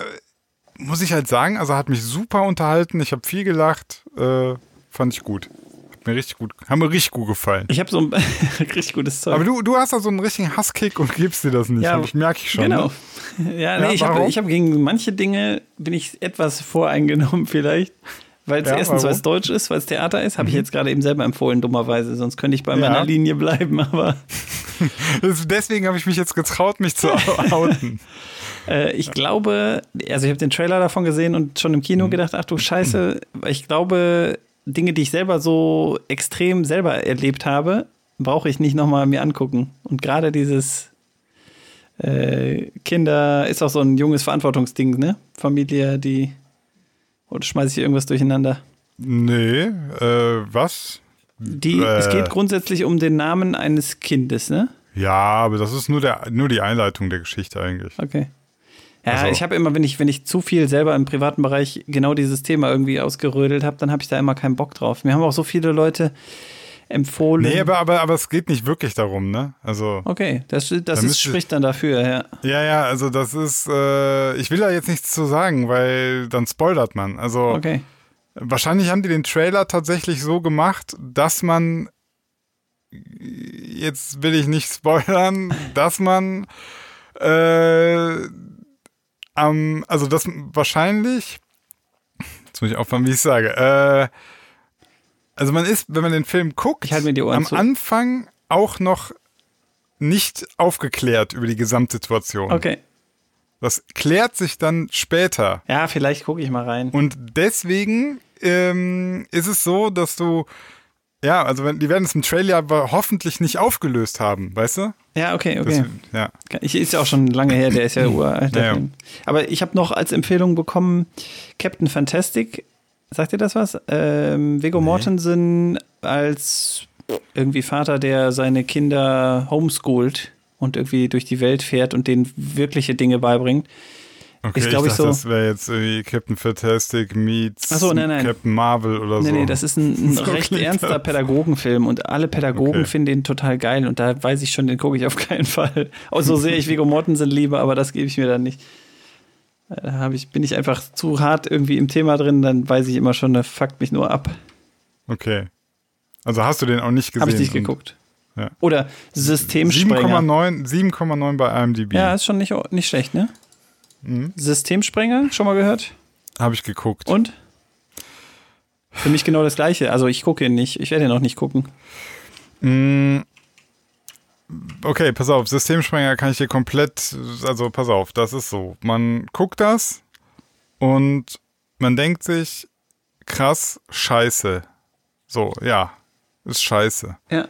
muss ich halt sagen, also hat mich super unterhalten. Ich habe viel gelacht. Äh, fand ich gut. Hat mir richtig gut, haben mir richtig gut gefallen. Ich habe so ein richtig gutes Zeug. Aber du, du hast da so einen richtigen Hasskick und gibst dir das nicht. Ja, ich merke ich schon. Genau. Ne? Ja, nee, Ja, ich habe hab gegen manche Dinge bin ich etwas voreingenommen vielleicht. Weil es Ja, erstens, weil es? Mhm. Deutsch ist, weil es Theater ist, habe ich jetzt gerade eben selber empfohlen, dummerweise. Sonst könnte ich bei Ja. meiner Linie bleiben, aber Das- Deswegen habe ich mich jetzt getraut, mich zu outen. äh, ich glaube, also ich habe den Trailer davon gesehen und schon im Kino Mhm. gedacht, ach du Scheiße, ich glaube, Dinge, die ich selber so extrem selber erlebt habe, brauche ich nicht nochmal mir angucken. Und gerade dieses äh, Kinder ist auch so ein junges Verantwortungsding, ne? Familie, die oder schmeiße ich hier irgendwas durcheinander? nee, äh, was? Die, es Äh. geht grundsätzlich um den Namen eines Kindes, ne? Ja, aber das ist nur, der, nur die Einleitung der Geschichte eigentlich. Okay. Ja, Also- ich habe immer, wenn ich, wenn ich zu viel selber im privaten Bereich genau dieses Thema irgendwie ausgerödelt habe, dann habe ich da immer keinen Bock drauf. Mir haben auch so viele Leute empfohlen. Nee, aber, aber, aber es geht nicht wirklich darum, ne? Also. okay, das, das ist, spricht dann dafür, ja. Ja, ja, also das ist, äh, ich will da jetzt nichts zu sagen, weil dann spoilert man. Also Okay. wahrscheinlich haben die den Trailer tatsächlich so gemacht, dass man, jetzt will ich nicht spoilern, dass man, äh, am, also das wahrscheinlich, jetzt muss ich aufpassen, wie ich sage, äh, also man ist, wenn man den Film guckt, Ohren am zu. Anfang auch noch nicht aufgeklärt über die Gesamtsituation. Okay. Das klärt sich dann später. Ja, vielleicht gucke ich mal rein. Und deswegen ähm, ist es so, dass du, ja, also wenn, die werden es im Trailer aber hoffentlich nicht aufgelöst haben, weißt du? Ja, okay, okay. Das, ja. Ich, ist ja auch schon lange her, der ist ja uralt, Ja, ja. Aber ich habe noch als Empfehlung bekommen Captain Fantastic. Sagt ihr das was? Ähm, Viggo Mortensen als irgendwie Vater, der seine Kinder homeschoolt und irgendwie durch die Welt fährt und denen wirkliche Dinge beibringt. Okay, Ist, ich dachte, so- das wäre jetzt irgendwie Captain Fantastic meets so, nein, nein. Captain Marvel oder Nee, so. nee, das ist ein, ein So recht ernster das. Pädagogenfilm und alle Pädagogen Okay. finden den total geil und da weiß ich schon, den gucke ich auf keinen Fall. Auch so sehr ich Viggo Mortensen liebe, aber das gebe ich mir dann nicht. Da hab ich, bin ich einfach zu hart irgendwie im Thema drin, dann weiß ich immer schon, der fuckt mich nur ab. Okay. Also hast du den auch nicht gesehen? Habe ich nicht und- geguckt. ja. Oder Systemsprenger. 7,9 7,9 bei IMDb. Ja, ist schon nicht, nicht schlecht, ne? Mhm. Systemsprenger, schon mal gehört? Habe ich geguckt. Und? Für mich genau das gleiche. Also ich gucke ihn nicht. Ich werde ihn auch nicht gucken. Mm, Okay, pass auf, Systemsprenger kann ich dir komplett, also pass auf, das ist so. Man guckt das und man denkt sich, krass, scheiße. So, ja, ist scheiße. Ja.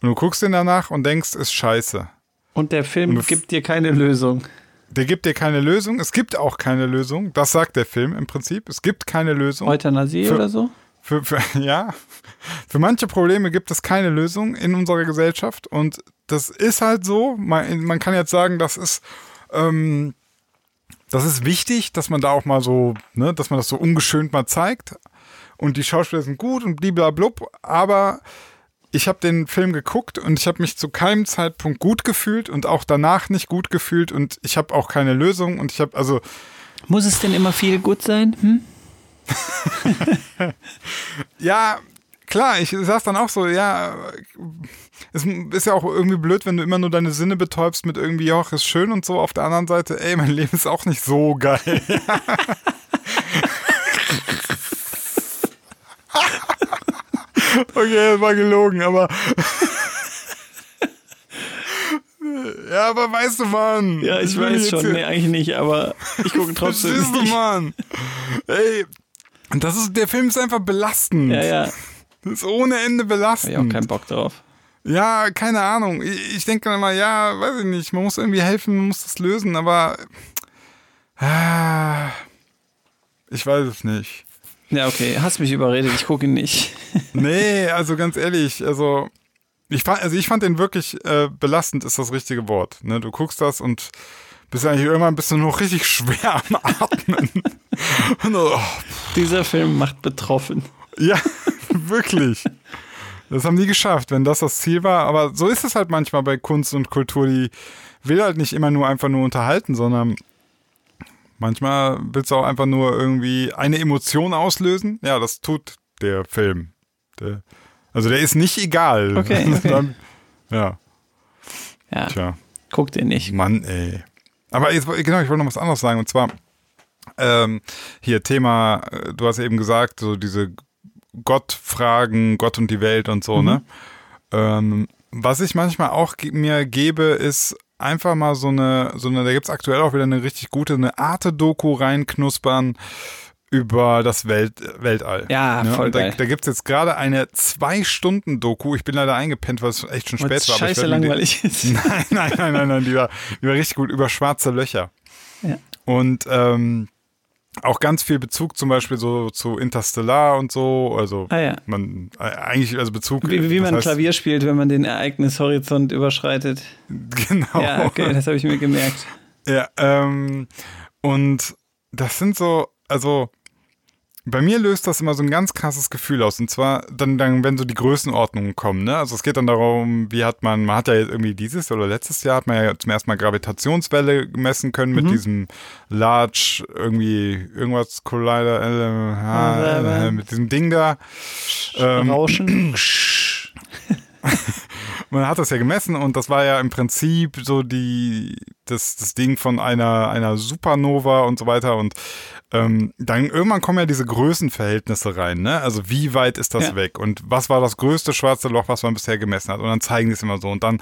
Und du guckst ihn danach und denkst, ist scheiße. Und der Film Und gibt dir keine Lösung. Der gibt dir keine Lösung, es gibt auch keine Lösung, das sagt der Film im Prinzip. Es gibt keine Lösung. Euthanasie Für- oder so? Für, für, ja, für manche Probleme gibt es keine Lösung in unserer Gesellschaft und das ist halt so. Man, man kann jetzt sagen, das ist, ähm, das ist wichtig, dass man da auch mal so, ne, dass man das so ungeschönt mal zeigt und die Schauspieler sind gut und bliblablub, aber ich habe den Film geguckt und ich habe mich zu keinem Zeitpunkt gut gefühlt und auch danach nicht gut gefühlt und ich habe auch keine Lösung und ich habe also Muss es denn immer viel gut sein? Hm? Ja, klar, ich sag's dann auch so, ja, es ist ja auch irgendwie blöd, wenn du immer nur deine Sinne betäubst mit irgendwie, ja, ist schön und so. Auf der anderen Seite, ey, mein Leben ist auch nicht so geil. okay, das war gelogen, aber. ja, aber weißt du, Mann. Ja, ich weiß schon. hier- Nee, eigentlich nicht, aber ich gucke trotzdem Verstehst du. Mann? Ey, das ist, der Film ist einfach belastend. Ja, ja. Das ist ohne Ende Hab ich auch belastend. keinen Bock drauf. Ja, keine Ahnung. Ich, ich denke dann immer, ja, weiß ich nicht, man muss irgendwie helfen, man muss das lösen, aber ah, Ich weiß es nicht. Ja, okay, hast mich überredet, ich gucke ihn nicht. Nee, also ganz ehrlich, also ich fand, also ich fand den wirklich äh, belastend, ist das richtige Wort. Ne? Du guckst das und bist eigentlich irgendwann bist du noch richtig schwer am Atmen. und, oh, Dieser Film macht betroffen. ja, wirklich. Das haben die geschafft, wenn das das Ziel war. Aber so ist es halt manchmal bei Kunst und Kultur. Die will halt nicht immer nur einfach nur unterhalten, sondern manchmal willst du auch einfach nur irgendwie eine Emotion auslösen. Ja, das tut der Film. Der, also der ist nicht egal. Okay, okay. Dann- ja, Ja, tja. guck den nicht. Mann, ey. Aber jetzt, genau, ich wollte noch was anderes sagen. Und zwar, ähm, hier Thema, äh, du hast eben gesagt, so diese Gottfragen, Gott und die Welt und so, ne? Ähm, was ich manchmal auch mir gebe, ist einfach mal so eine, so eine, da gibt's aktuell auch wieder eine richtig gute, eine Arte-Doku reinknuspern über das Welt, Weltall. Ja, ne? voll Und da, geil. da gibt's jetzt gerade eine Zwei-Stunden-Doku. Ich bin leider eingepennt, weil es echt schon spät es war. aber ich scheiße die- langweilig ist. Nein, nein, nein, nein, nein, die war, die war richtig gut über schwarze Löcher. Ja. Und ähm, auch ganz viel Bezug zum Beispiel so zu Interstellar und so. Also Ah ja. man äh, eigentlich, also Bezug. Wie, wie man heißt- Klavier spielt, wenn man den Ereignishorizont überschreitet. Genau. Ja, okay, das habe ich mir gemerkt. Ja, ähm, und das sind so, also bei mir löst das immer so ein ganz krasses Gefühl aus. Und zwar dann, dann, wenn so die Größenordnungen kommen, ne? Also es geht dann darum, wie hat man, man hat ja jetzt irgendwie dieses oder letztes Jahr hat man ja zum ersten Mal Gravitationswelle gemessen können mit diesem Large irgendwie irgendwas Collider, äh, äh, mit diesem Ding da. Ähm, Rauschen. man hat das ja gemessen und das war ja im Prinzip so die das, das Ding von einer einer Supernova und so weiter und ähm, dann irgendwann kommen ja diese Größenverhältnisse rein, ne? Also wie weit ist das Ja. weg und was war das größte schwarze Loch, was man bisher gemessen hat und dann zeigen die es immer so und dann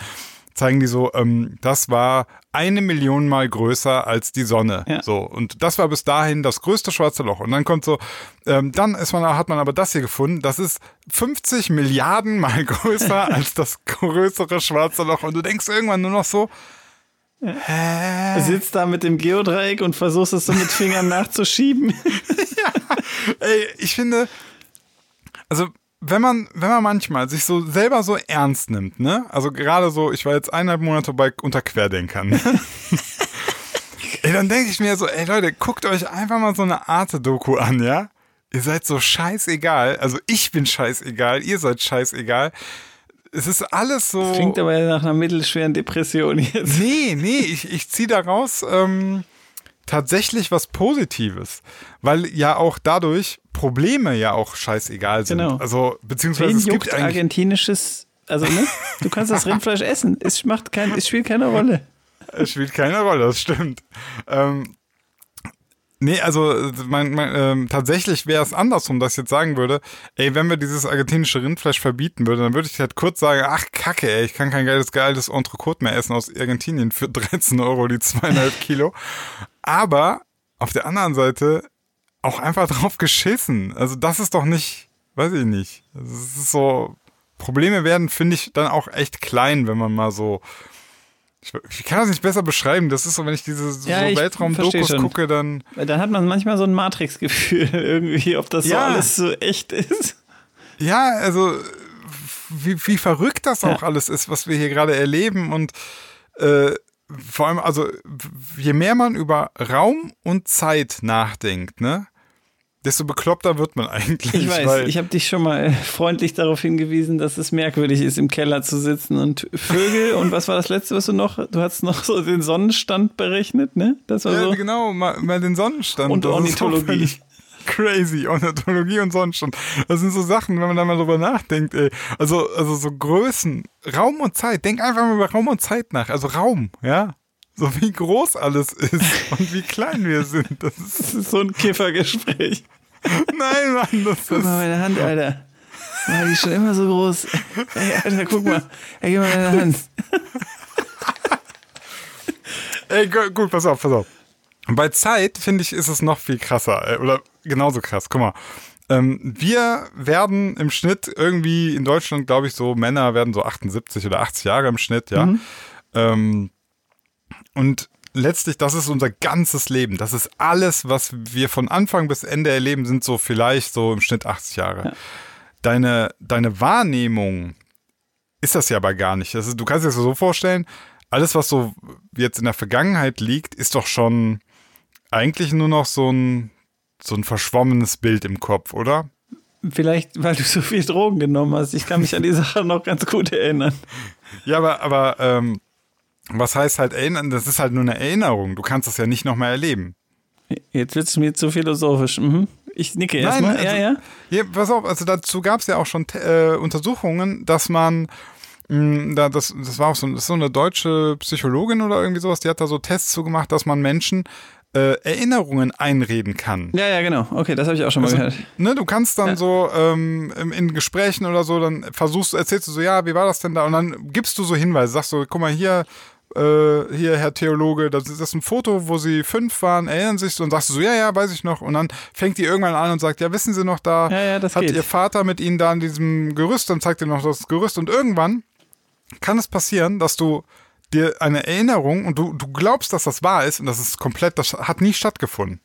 zeigen die so, ähm, das war eine Million mal größer als die Sonne. Ja. So. Und das war bis dahin das größte schwarze Loch. Und dann kommt so, ähm, dann ist man, hat man aber das hier gefunden, das ist 50 Milliarden mal größer als das größere schwarze Loch. Und du denkst irgendwann nur noch so, Du sitzt da mit dem Geodreieck und versuchst es so mit Fingern nachzuschieben. ey, ich finde, also wenn man, wenn man manchmal sich so selber so ernst nimmt, ne? Also gerade so, ich war jetzt eineinhalb Monate bei unter Querdenkern. Ne? ey, dann denke ich mir so, ey Leute, guckt euch einfach mal so eine Arte-Doku an, ja? Ihr seid so scheißegal. Also ich bin scheißegal, ihr seid scheißegal. Es ist alles so. Klingt aber nach einer mittelschweren Depression jetzt. Nee, nee, ich, ich ziehe daraus ähm, tatsächlich was Positives. Weil ja auch dadurch Probleme ja auch scheißegal sind. Genau. Also, beziehungsweise Wen es gibt eigentlich. argentinisches, also ne? Du kannst das Rindfleisch essen. Es macht kein, es spielt keine Rolle. Es spielt keine Rolle, das stimmt. Ähm, nee, also mein, mein, ähm, tatsächlich wäre es andersrum, dass ich jetzt sagen würde, ey, wenn wir dieses argentinische Rindfleisch verbieten würden, dann würde ich halt kurz sagen, ach kacke, ey, ich kann kein geiles, geiles Entrecote mehr essen aus Argentinien für 13 Euro die zweieinhalb Kilo. Aber auf der anderen Seite auch einfach drauf geschissen. Also das ist doch nicht, weiß ich nicht. Das ist so, Probleme werden, finde ich, dann auch echt klein, wenn man mal so ich, ich kann das nicht besser beschreiben. Das ist so, wenn ich diese so Ja, Weltraum-Dokus gucke, dann. Dann hat man manchmal so ein Matrix-Gefühl irgendwie, ob das so Ja. alles so echt ist. Ja, also wie, wie verrückt das auch Ja. alles ist, was wir hier gerade erleben. Und äh, vor allem, also je mehr man über Raum und Zeit nachdenkt, ne? Desto bekloppter wird man eigentlich. Ich weiß, ich habe dich schon mal freundlich darauf hingewiesen, dass es merkwürdig ist, im Keller zu sitzen und Vögel und was war das letzte, was du noch? Du hast noch so den Sonnenstand berechnet, ne? Das war ja, so. genau, mal, mal den Sonnenstand. Und Das Ornithologie. Crazy, Ornithologie und Sonnenstand. Das sind so Sachen, wenn man da mal drüber nachdenkt, ey. Also, also so Größen, Raum und Zeit. Denk einfach mal über Raum und Zeit nach. Also Raum, ja. So wie groß alles ist und wie klein wir sind. Das ist, Das ist so ein Kiffergespräch. nein, Mann, das Guck mal ist. meine Hand, Alter. War die ist schon immer so groß. Ey, Alter, guck mal. Ey, gib mal deine Hand. Ey, gu- gut, pass auf, pass auf. Bei Zeit, finde ich, ist es noch viel krasser. äh, Oder genauso krass. Guck mal. Ähm, wir werden im Schnitt irgendwie in Deutschland, glaube ich, so Männer werden so 78 oder 80 Jahre im Schnitt, ja. Ähm, und letztlich, das ist unser ganzes Leben. Das ist alles, was wir von Anfang bis Ende erleben, sind so vielleicht so im Schnitt 80 Jahre. Ja. Deine, deine Wahrnehmung ist das ja aber gar nicht. Ist, du kannst dir das so vorstellen, alles, was so jetzt in der Vergangenheit liegt, ist doch schon eigentlich nur noch so ein, so ein verschwommenes Bild im Kopf, oder? Vielleicht, weil du so viel Drogen genommen hast. Ich kann mich an die Sache noch ganz gut erinnern. Ja, aber, aber ähm, was heißt halt erinnern? Das ist halt nur eine Erinnerung. Du kannst das ja nicht nochmal erleben. Jetzt wird es mir zu philosophisch. Mhm. Ich nicke erstmal. also, ja, ja. ja. Pass auf, also dazu gab es ja auch schon äh, Untersuchungen, dass man mh, da, das, das war auch so, das ist so eine deutsche Psychologin oder irgendwie sowas, die hat da so Tests zugemacht, dass man Menschen äh, Erinnerungen einreden kann. Ja, ja, genau. Okay, das habe ich auch schon mal Also, gehört. ne, du kannst dann Ja. so ähm, in- Gesprächen oder so, dann versuchst du, erzählst du so, ja, wie war das denn da? Und dann gibst du so Hinweise, sagst so, guck mal hier, äh, hier, Herr Theologe, das ist, ein Foto, wo sie fünf waren, erinnern sich so und sagst du so, ja, ja, weiß ich noch. Und dann fängt die irgendwann an und sagt, ja, wissen Sie noch, da Ja, ja, das hat geht. Ihr Vater mit Ihnen da an diesem Gerüst, dann zeigt ihr noch das Gerüst und irgendwann kann es passieren, dass du dir eine Erinnerung und du, du glaubst, dass das wahr ist und das ist komplett, das hat nie stattgefunden.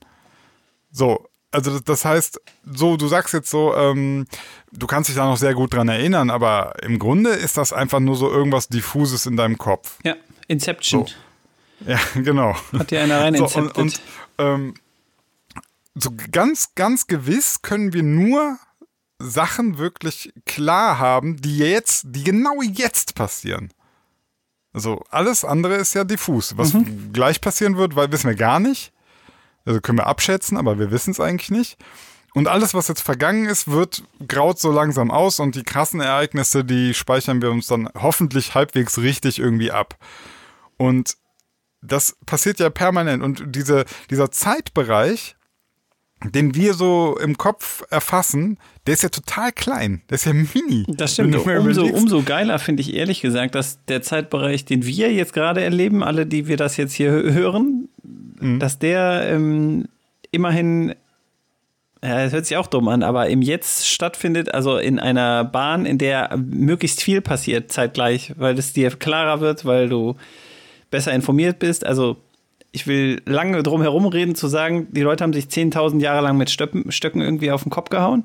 So, also das, das heißt, so, du sagst jetzt so, ähm, du kannst dich da noch sehr gut dran erinnern, aber im Grunde ist das einfach nur so irgendwas diffuses in deinem Kopf. Ja, Inception. Ja, genau. Hat dir einer rein So, inceptet. und, und ähm, so ganz, ganz gewiss können wir nur Sachen wirklich klar haben, die jetzt, die genau jetzt passieren. Also alles andere ist ja diffus. Was Mhm. gleich passieren wird, weil wissen wir gar nicht. Also können wir abschätzen, aber wir wissen es eigentlich nicht. Und alles, was jetzt vergangen ist, wird graut so langsam aus und die krassen Ereignisse, die speichern wir uns dann hoffentlich halbwegs richtig irgendwie ab. Und das passiert ja permanent. Und diese, dieser Zeitbereich, den wir so im Kopf erfassen, der ist ja total klein. Der ist ja mini. Das stimmt. Umso, umso geiler finde ich ehrlich gesagt, dass der Zeitbereich, den wir jetzt gerade erleben, alle, die wir das jetzt hier hö- hören, Mhm. dass der ähm, immerhin, ja, das hört sich auch dumm an, aber im Jetzt stattfindet, also in einer Bahn, in der möglichst viel passiert zeitgleich, weil es dir klarer wird, weil du besser informiert bist. Also ich will lange drum herum reden, zu sagen, die Leute haben sich 10.000 Jahre lang mit Stöppen, Stöcken irgendwie auf den Kopf gehauen.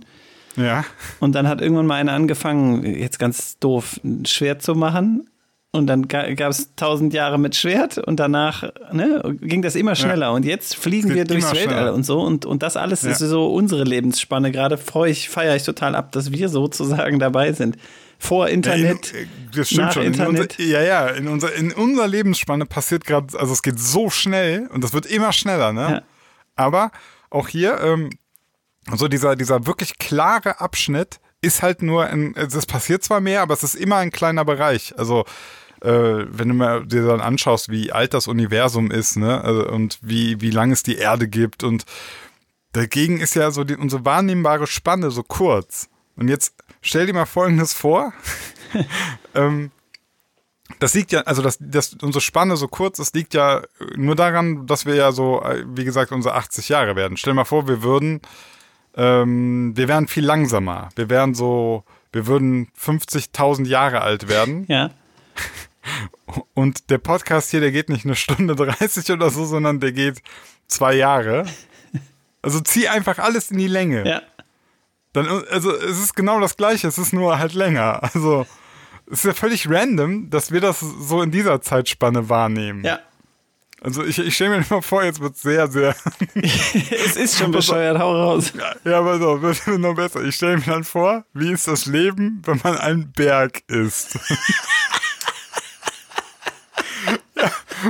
Ja. Und dann hat irgendwann mal einer angefangen, jetzt ganz doof, ein Schwert zu machen. Und dann gab es tausend Jahre mit Schwert und danach ne, ging das immer schneller. Und jetzt fliegen wir durchs Weltall schneller. und so. Und, und das alles Ja. ist so unsere Lebensspanne. Gerade freue ich, feiere ich total ab, dass wir sozusagen dabei sind. Vor Internet, Ja, in, das stimmt nach schon. In Internet. unser, ja, ja, in, unser, in unserer Lebensspanne passiert gerade, also es geht so schnell und das wird immer schneller, ne? Ja. Aber auch hier, ähm, so dieser, dieser wirklich klare Abschnitt ist halt nur, ein, es passiert zwar mehr, aber es ist immer ein kleiner Bereich. Also, äh, wenn du mal dir dann anschaust, wie alt das Universum ist, ne, also, und wie, wie lang es die Erde gibt und dagegen ist ja so die, unsere wahrnehmbare Spanne so kurz. Und jetzt stell dir mal Folgendes vor. ähm, das liegt ja, also dass, dass unsere Spanne so kurz ist, liegt ja nur daran, dass wir ja so, wie gesagt, unsere 80 Jahre werden. Stell dir mal vor, wir würden, ähm, wir wären viel langsamer. Wir wären so, wir würden 50.000 Jahre alt werden. ja. Und der Podcast hier, der geht nicht eine Stunde 30 oder so, sondern der geht zwei Jahre. Also zieh einfach alles in die Länge. Ja. Dann, also es ist genau das Gleiche, es ist nur halt länger. Also es ist ja völlig random, dass wir das so in dieser Zeitspanne wahrnehmen. Ja. Also ich, ich stelle mir immer vor, jetzt wird sehr, sehr. Es ist schon bescheuert, hau raus. ja, aber so, wird noch besser. Ich stelle mir dann vor, wie ist das Leben, wenn man ein Berg ist?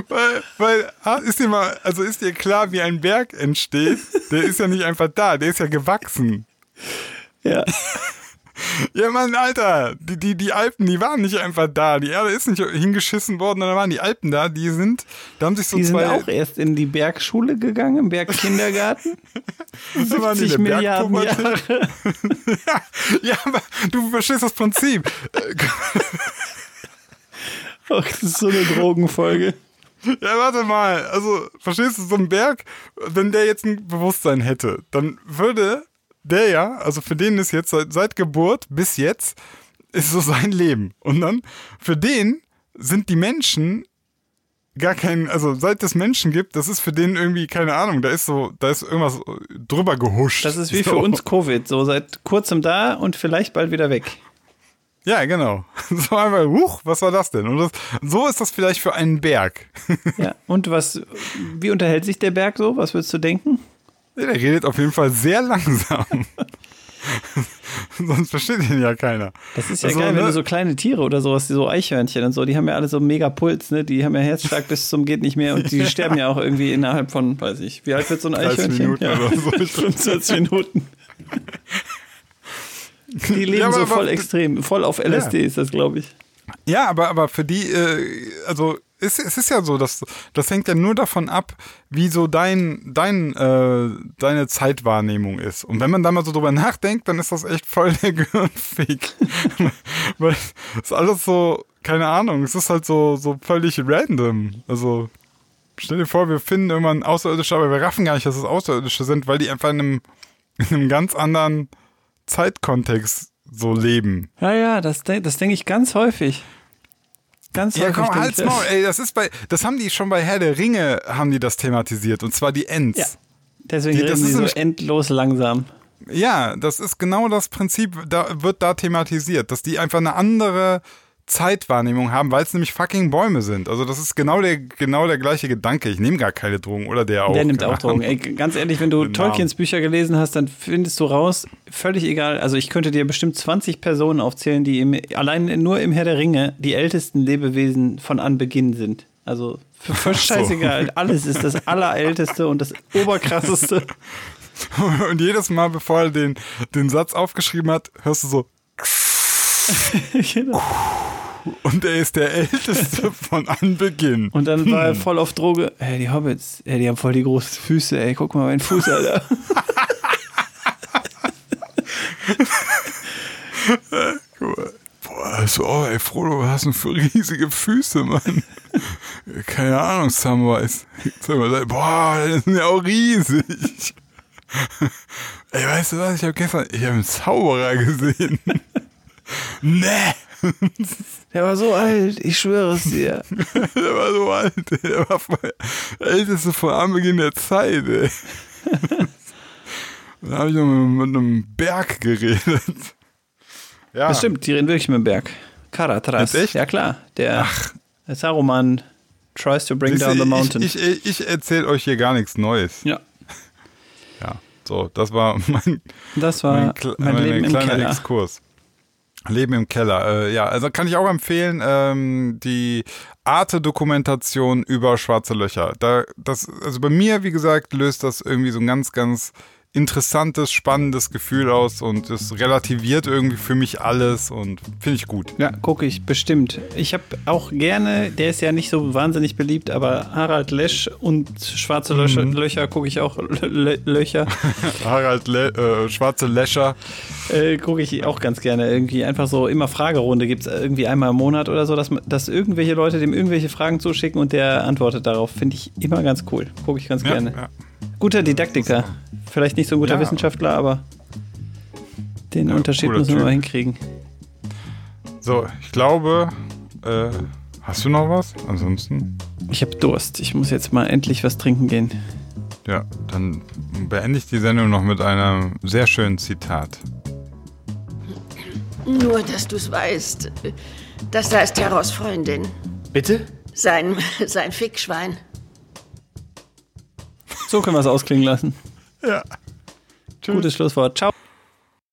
weil, weil, ah, ist dir mal, also ist dir klar, wie ein Berg entsteht? Der ist ja nicht einfach da, der ist ja gewachsen. Ja. Ja, Mann, Alter, die, die, die Alpen, die waren nicht einfach da. Die Erde ist nicht hingeschissen worden, da waren die Alpen da, die sind, da haben sich so Die sind zwei. auch erst in die Bergschule gegangen, im Bergkindergarten. da waren die 70 in der Milliarden. Jahre. ja, ja, aber du verstehst das Prinzip. Ach, das ist so eine Drogenfolge. Ja, warte mal. Also, verstehst du, so ein Berg, wenn der jetzt ein Bewusstsein hätte, dann würde der ja, also für den ist jetzt seit, seit Geburt bis jetzt, ist so sein Leben. Und dann, für den sind die Menschen gar kein, also seit es Menschen gibt, das ist für den irgendwie, keine Ahnung, da ist so, da ist irgendwas drüber gehuscht. Das ist wie so. für uns Covid, so seit kurzem da und vielleicht bald wieder weg. Ja, genau. So einfach, huch, was war das denn? Und das, so ist das vielleicht für einen Berg. Ja. Und was, wie unterhält sich der Berg so? Was würdest du denken? Der redet auf jeden Fall sehr langsam. Sonst versteht ihn ja keiner. Das ist ja Also, geil, wenn ne? du so kleine Tiere oder sowas, so Eichhörnchen und so, die haben ja alle so mega Puls, ne? Die haben ja Herzschlag bis zum geht nicht mehr und die sterben ja auch irgendwie innerhalb von, weiß ich, wie alt wird so ein 30 Eichhörnchen? Minuten ja. oder so. 25 Minuten. Die leben Ja, so voll extrem, voll auf LSD ist das, glaube ich. Ja, aber, aber für die, äh, also es, es ist ja so, dass das hängt ja nur davon ab, wie so dein, dein, äh, deine Zeitwahrnehmung ist. Und wenn man da mal so drüber nachdenkt, dann ist das echt voll der Gehirnfick. Weil es ist alles so, keine Ahnung, es ist halt so, so völlig random. Also stell dir vor, wir finden irgendwann Außerirdische, aber wir raffen gar nicht, dass es Außerirdische sind, weil die einfach in einem, in einem ganz anderen Zeitkontext so leben. Ja, ja, das, das denke ich ganz häufig. Ganz Ja, häufig. komm, denk ich halt's das. Maul, ey, das ist bei, das haben die schon bei Herr der Ringe, haben die das thematisiert, und zwar die Ents. Ja. Deswegen Die- das reden die ist so endlos langsam. Ja, das ist genau das Prinzip, da wird da thematisiert, dass die einfach eine andere Zeitwahrnehmung haben, weil es nämlich fucking Bäume sind. Also das ist genau der, genau der gleiche Gedanke. Ich nehme gar keine Drogen, oder der auch. Der nimmt auch Drogen. Ey, ganz ehrlich, wenn du. Tolkiens Bücher gelesen hast, dann findest du raus, völlig egal. Also ich könnte dir bestimmt 20 Personen aufzählen, die im, allein nur im Herr der Ringe die ältesten Lebewesen von Anbeginn sind. Also für, für so. scheißegal. Alles ist das Allerälteste und das Oberkrasseste. Und jedes Mal, bevor er den, den Satz aufgeschrieben hat, hörst du so, Genau. Und er ist der Älteste von Anbeginn. Und dann war er voll auf Droge. Ey, die Hobbits, ey, die haben voll die großen Füße, ey, guck mal meinen Fuß, Alter. Boah, also, oh, ey, Frodo, was hast du für riesige Füße, Mann? Keine Ahnung, Samwise. Boah, die sind ja auch riesig. Ey, weißt du was? Ich habe gestern, ich habe einen Zauberer gesehen. nee, Der war so alt, ich schwöre es dir. der war so alt, ey. der war voll der älteste von Anbeginn der Zeit, ey. Da habe ich noch mit, mit einem Berg geredet. Ja. Das stimmt, die reden wirklich mit dem Berg. Karatras. Echt? Ja klar, der, der Saruman tries to bring down the mountain. Ich, ich, ich erzähle euch hier gar nichts Neues. ja, Ja, so, das war mein, das war mein, mein, mein kleiner. Exkurs. Leben im Keller. Äh, ja, also kann ich auch empfehlen, ähm, die Arte-Dokumentation über schwarze Löcher. Da, das, also bei mir, wie gesagt, löst das irgendwie so ein ganz, ganz interessantes, spannendes Gefühl aus und es relativiert irgendwie für mich alles und finde ich gut. Ja, gucke ich bestimmt. Ich habe auch gerne, der ist ja nicht so wahnsinnig beliebt, aber Harald Lesch und Schwarze Löcher, Mhm. Löcher gucke ich auch. Lö- Löcher Harald Le äh, Schwarze Läscher. äh, gucke ich auch ganz gerne. Irgendwie einfach so immer Fragerunde gibt es irgendwie einmal im Monat oder so, dass, dass irgendwelche Leute dem irgendwelche Fragen zuschicken und der antwortet darauf. Finde ich immer ganz cool. Gucke ich ganz Ja, gerne. ja. Guter Didaktiker. Vielleicht nicht so ein guter Ja. Wissenschaftler, aber den Ja, Unterschied müssen wir Typ. mal hinkriegen. So, ich glaube, äh, hast du noch was? Ansonsten, Ich habe Durst. Ich muss jetzt mal endlich was trinken gehen. ja, dann beende ich die Sendung noch mit einem sehr schönen Zitat. Nur, dass du es weißt. Das da ist Terrors Freundin. Bitte? Sein, sein Fickschwein. So können wir es ausklingen lassen. Ja. Gutes Schlusswort. Ciao.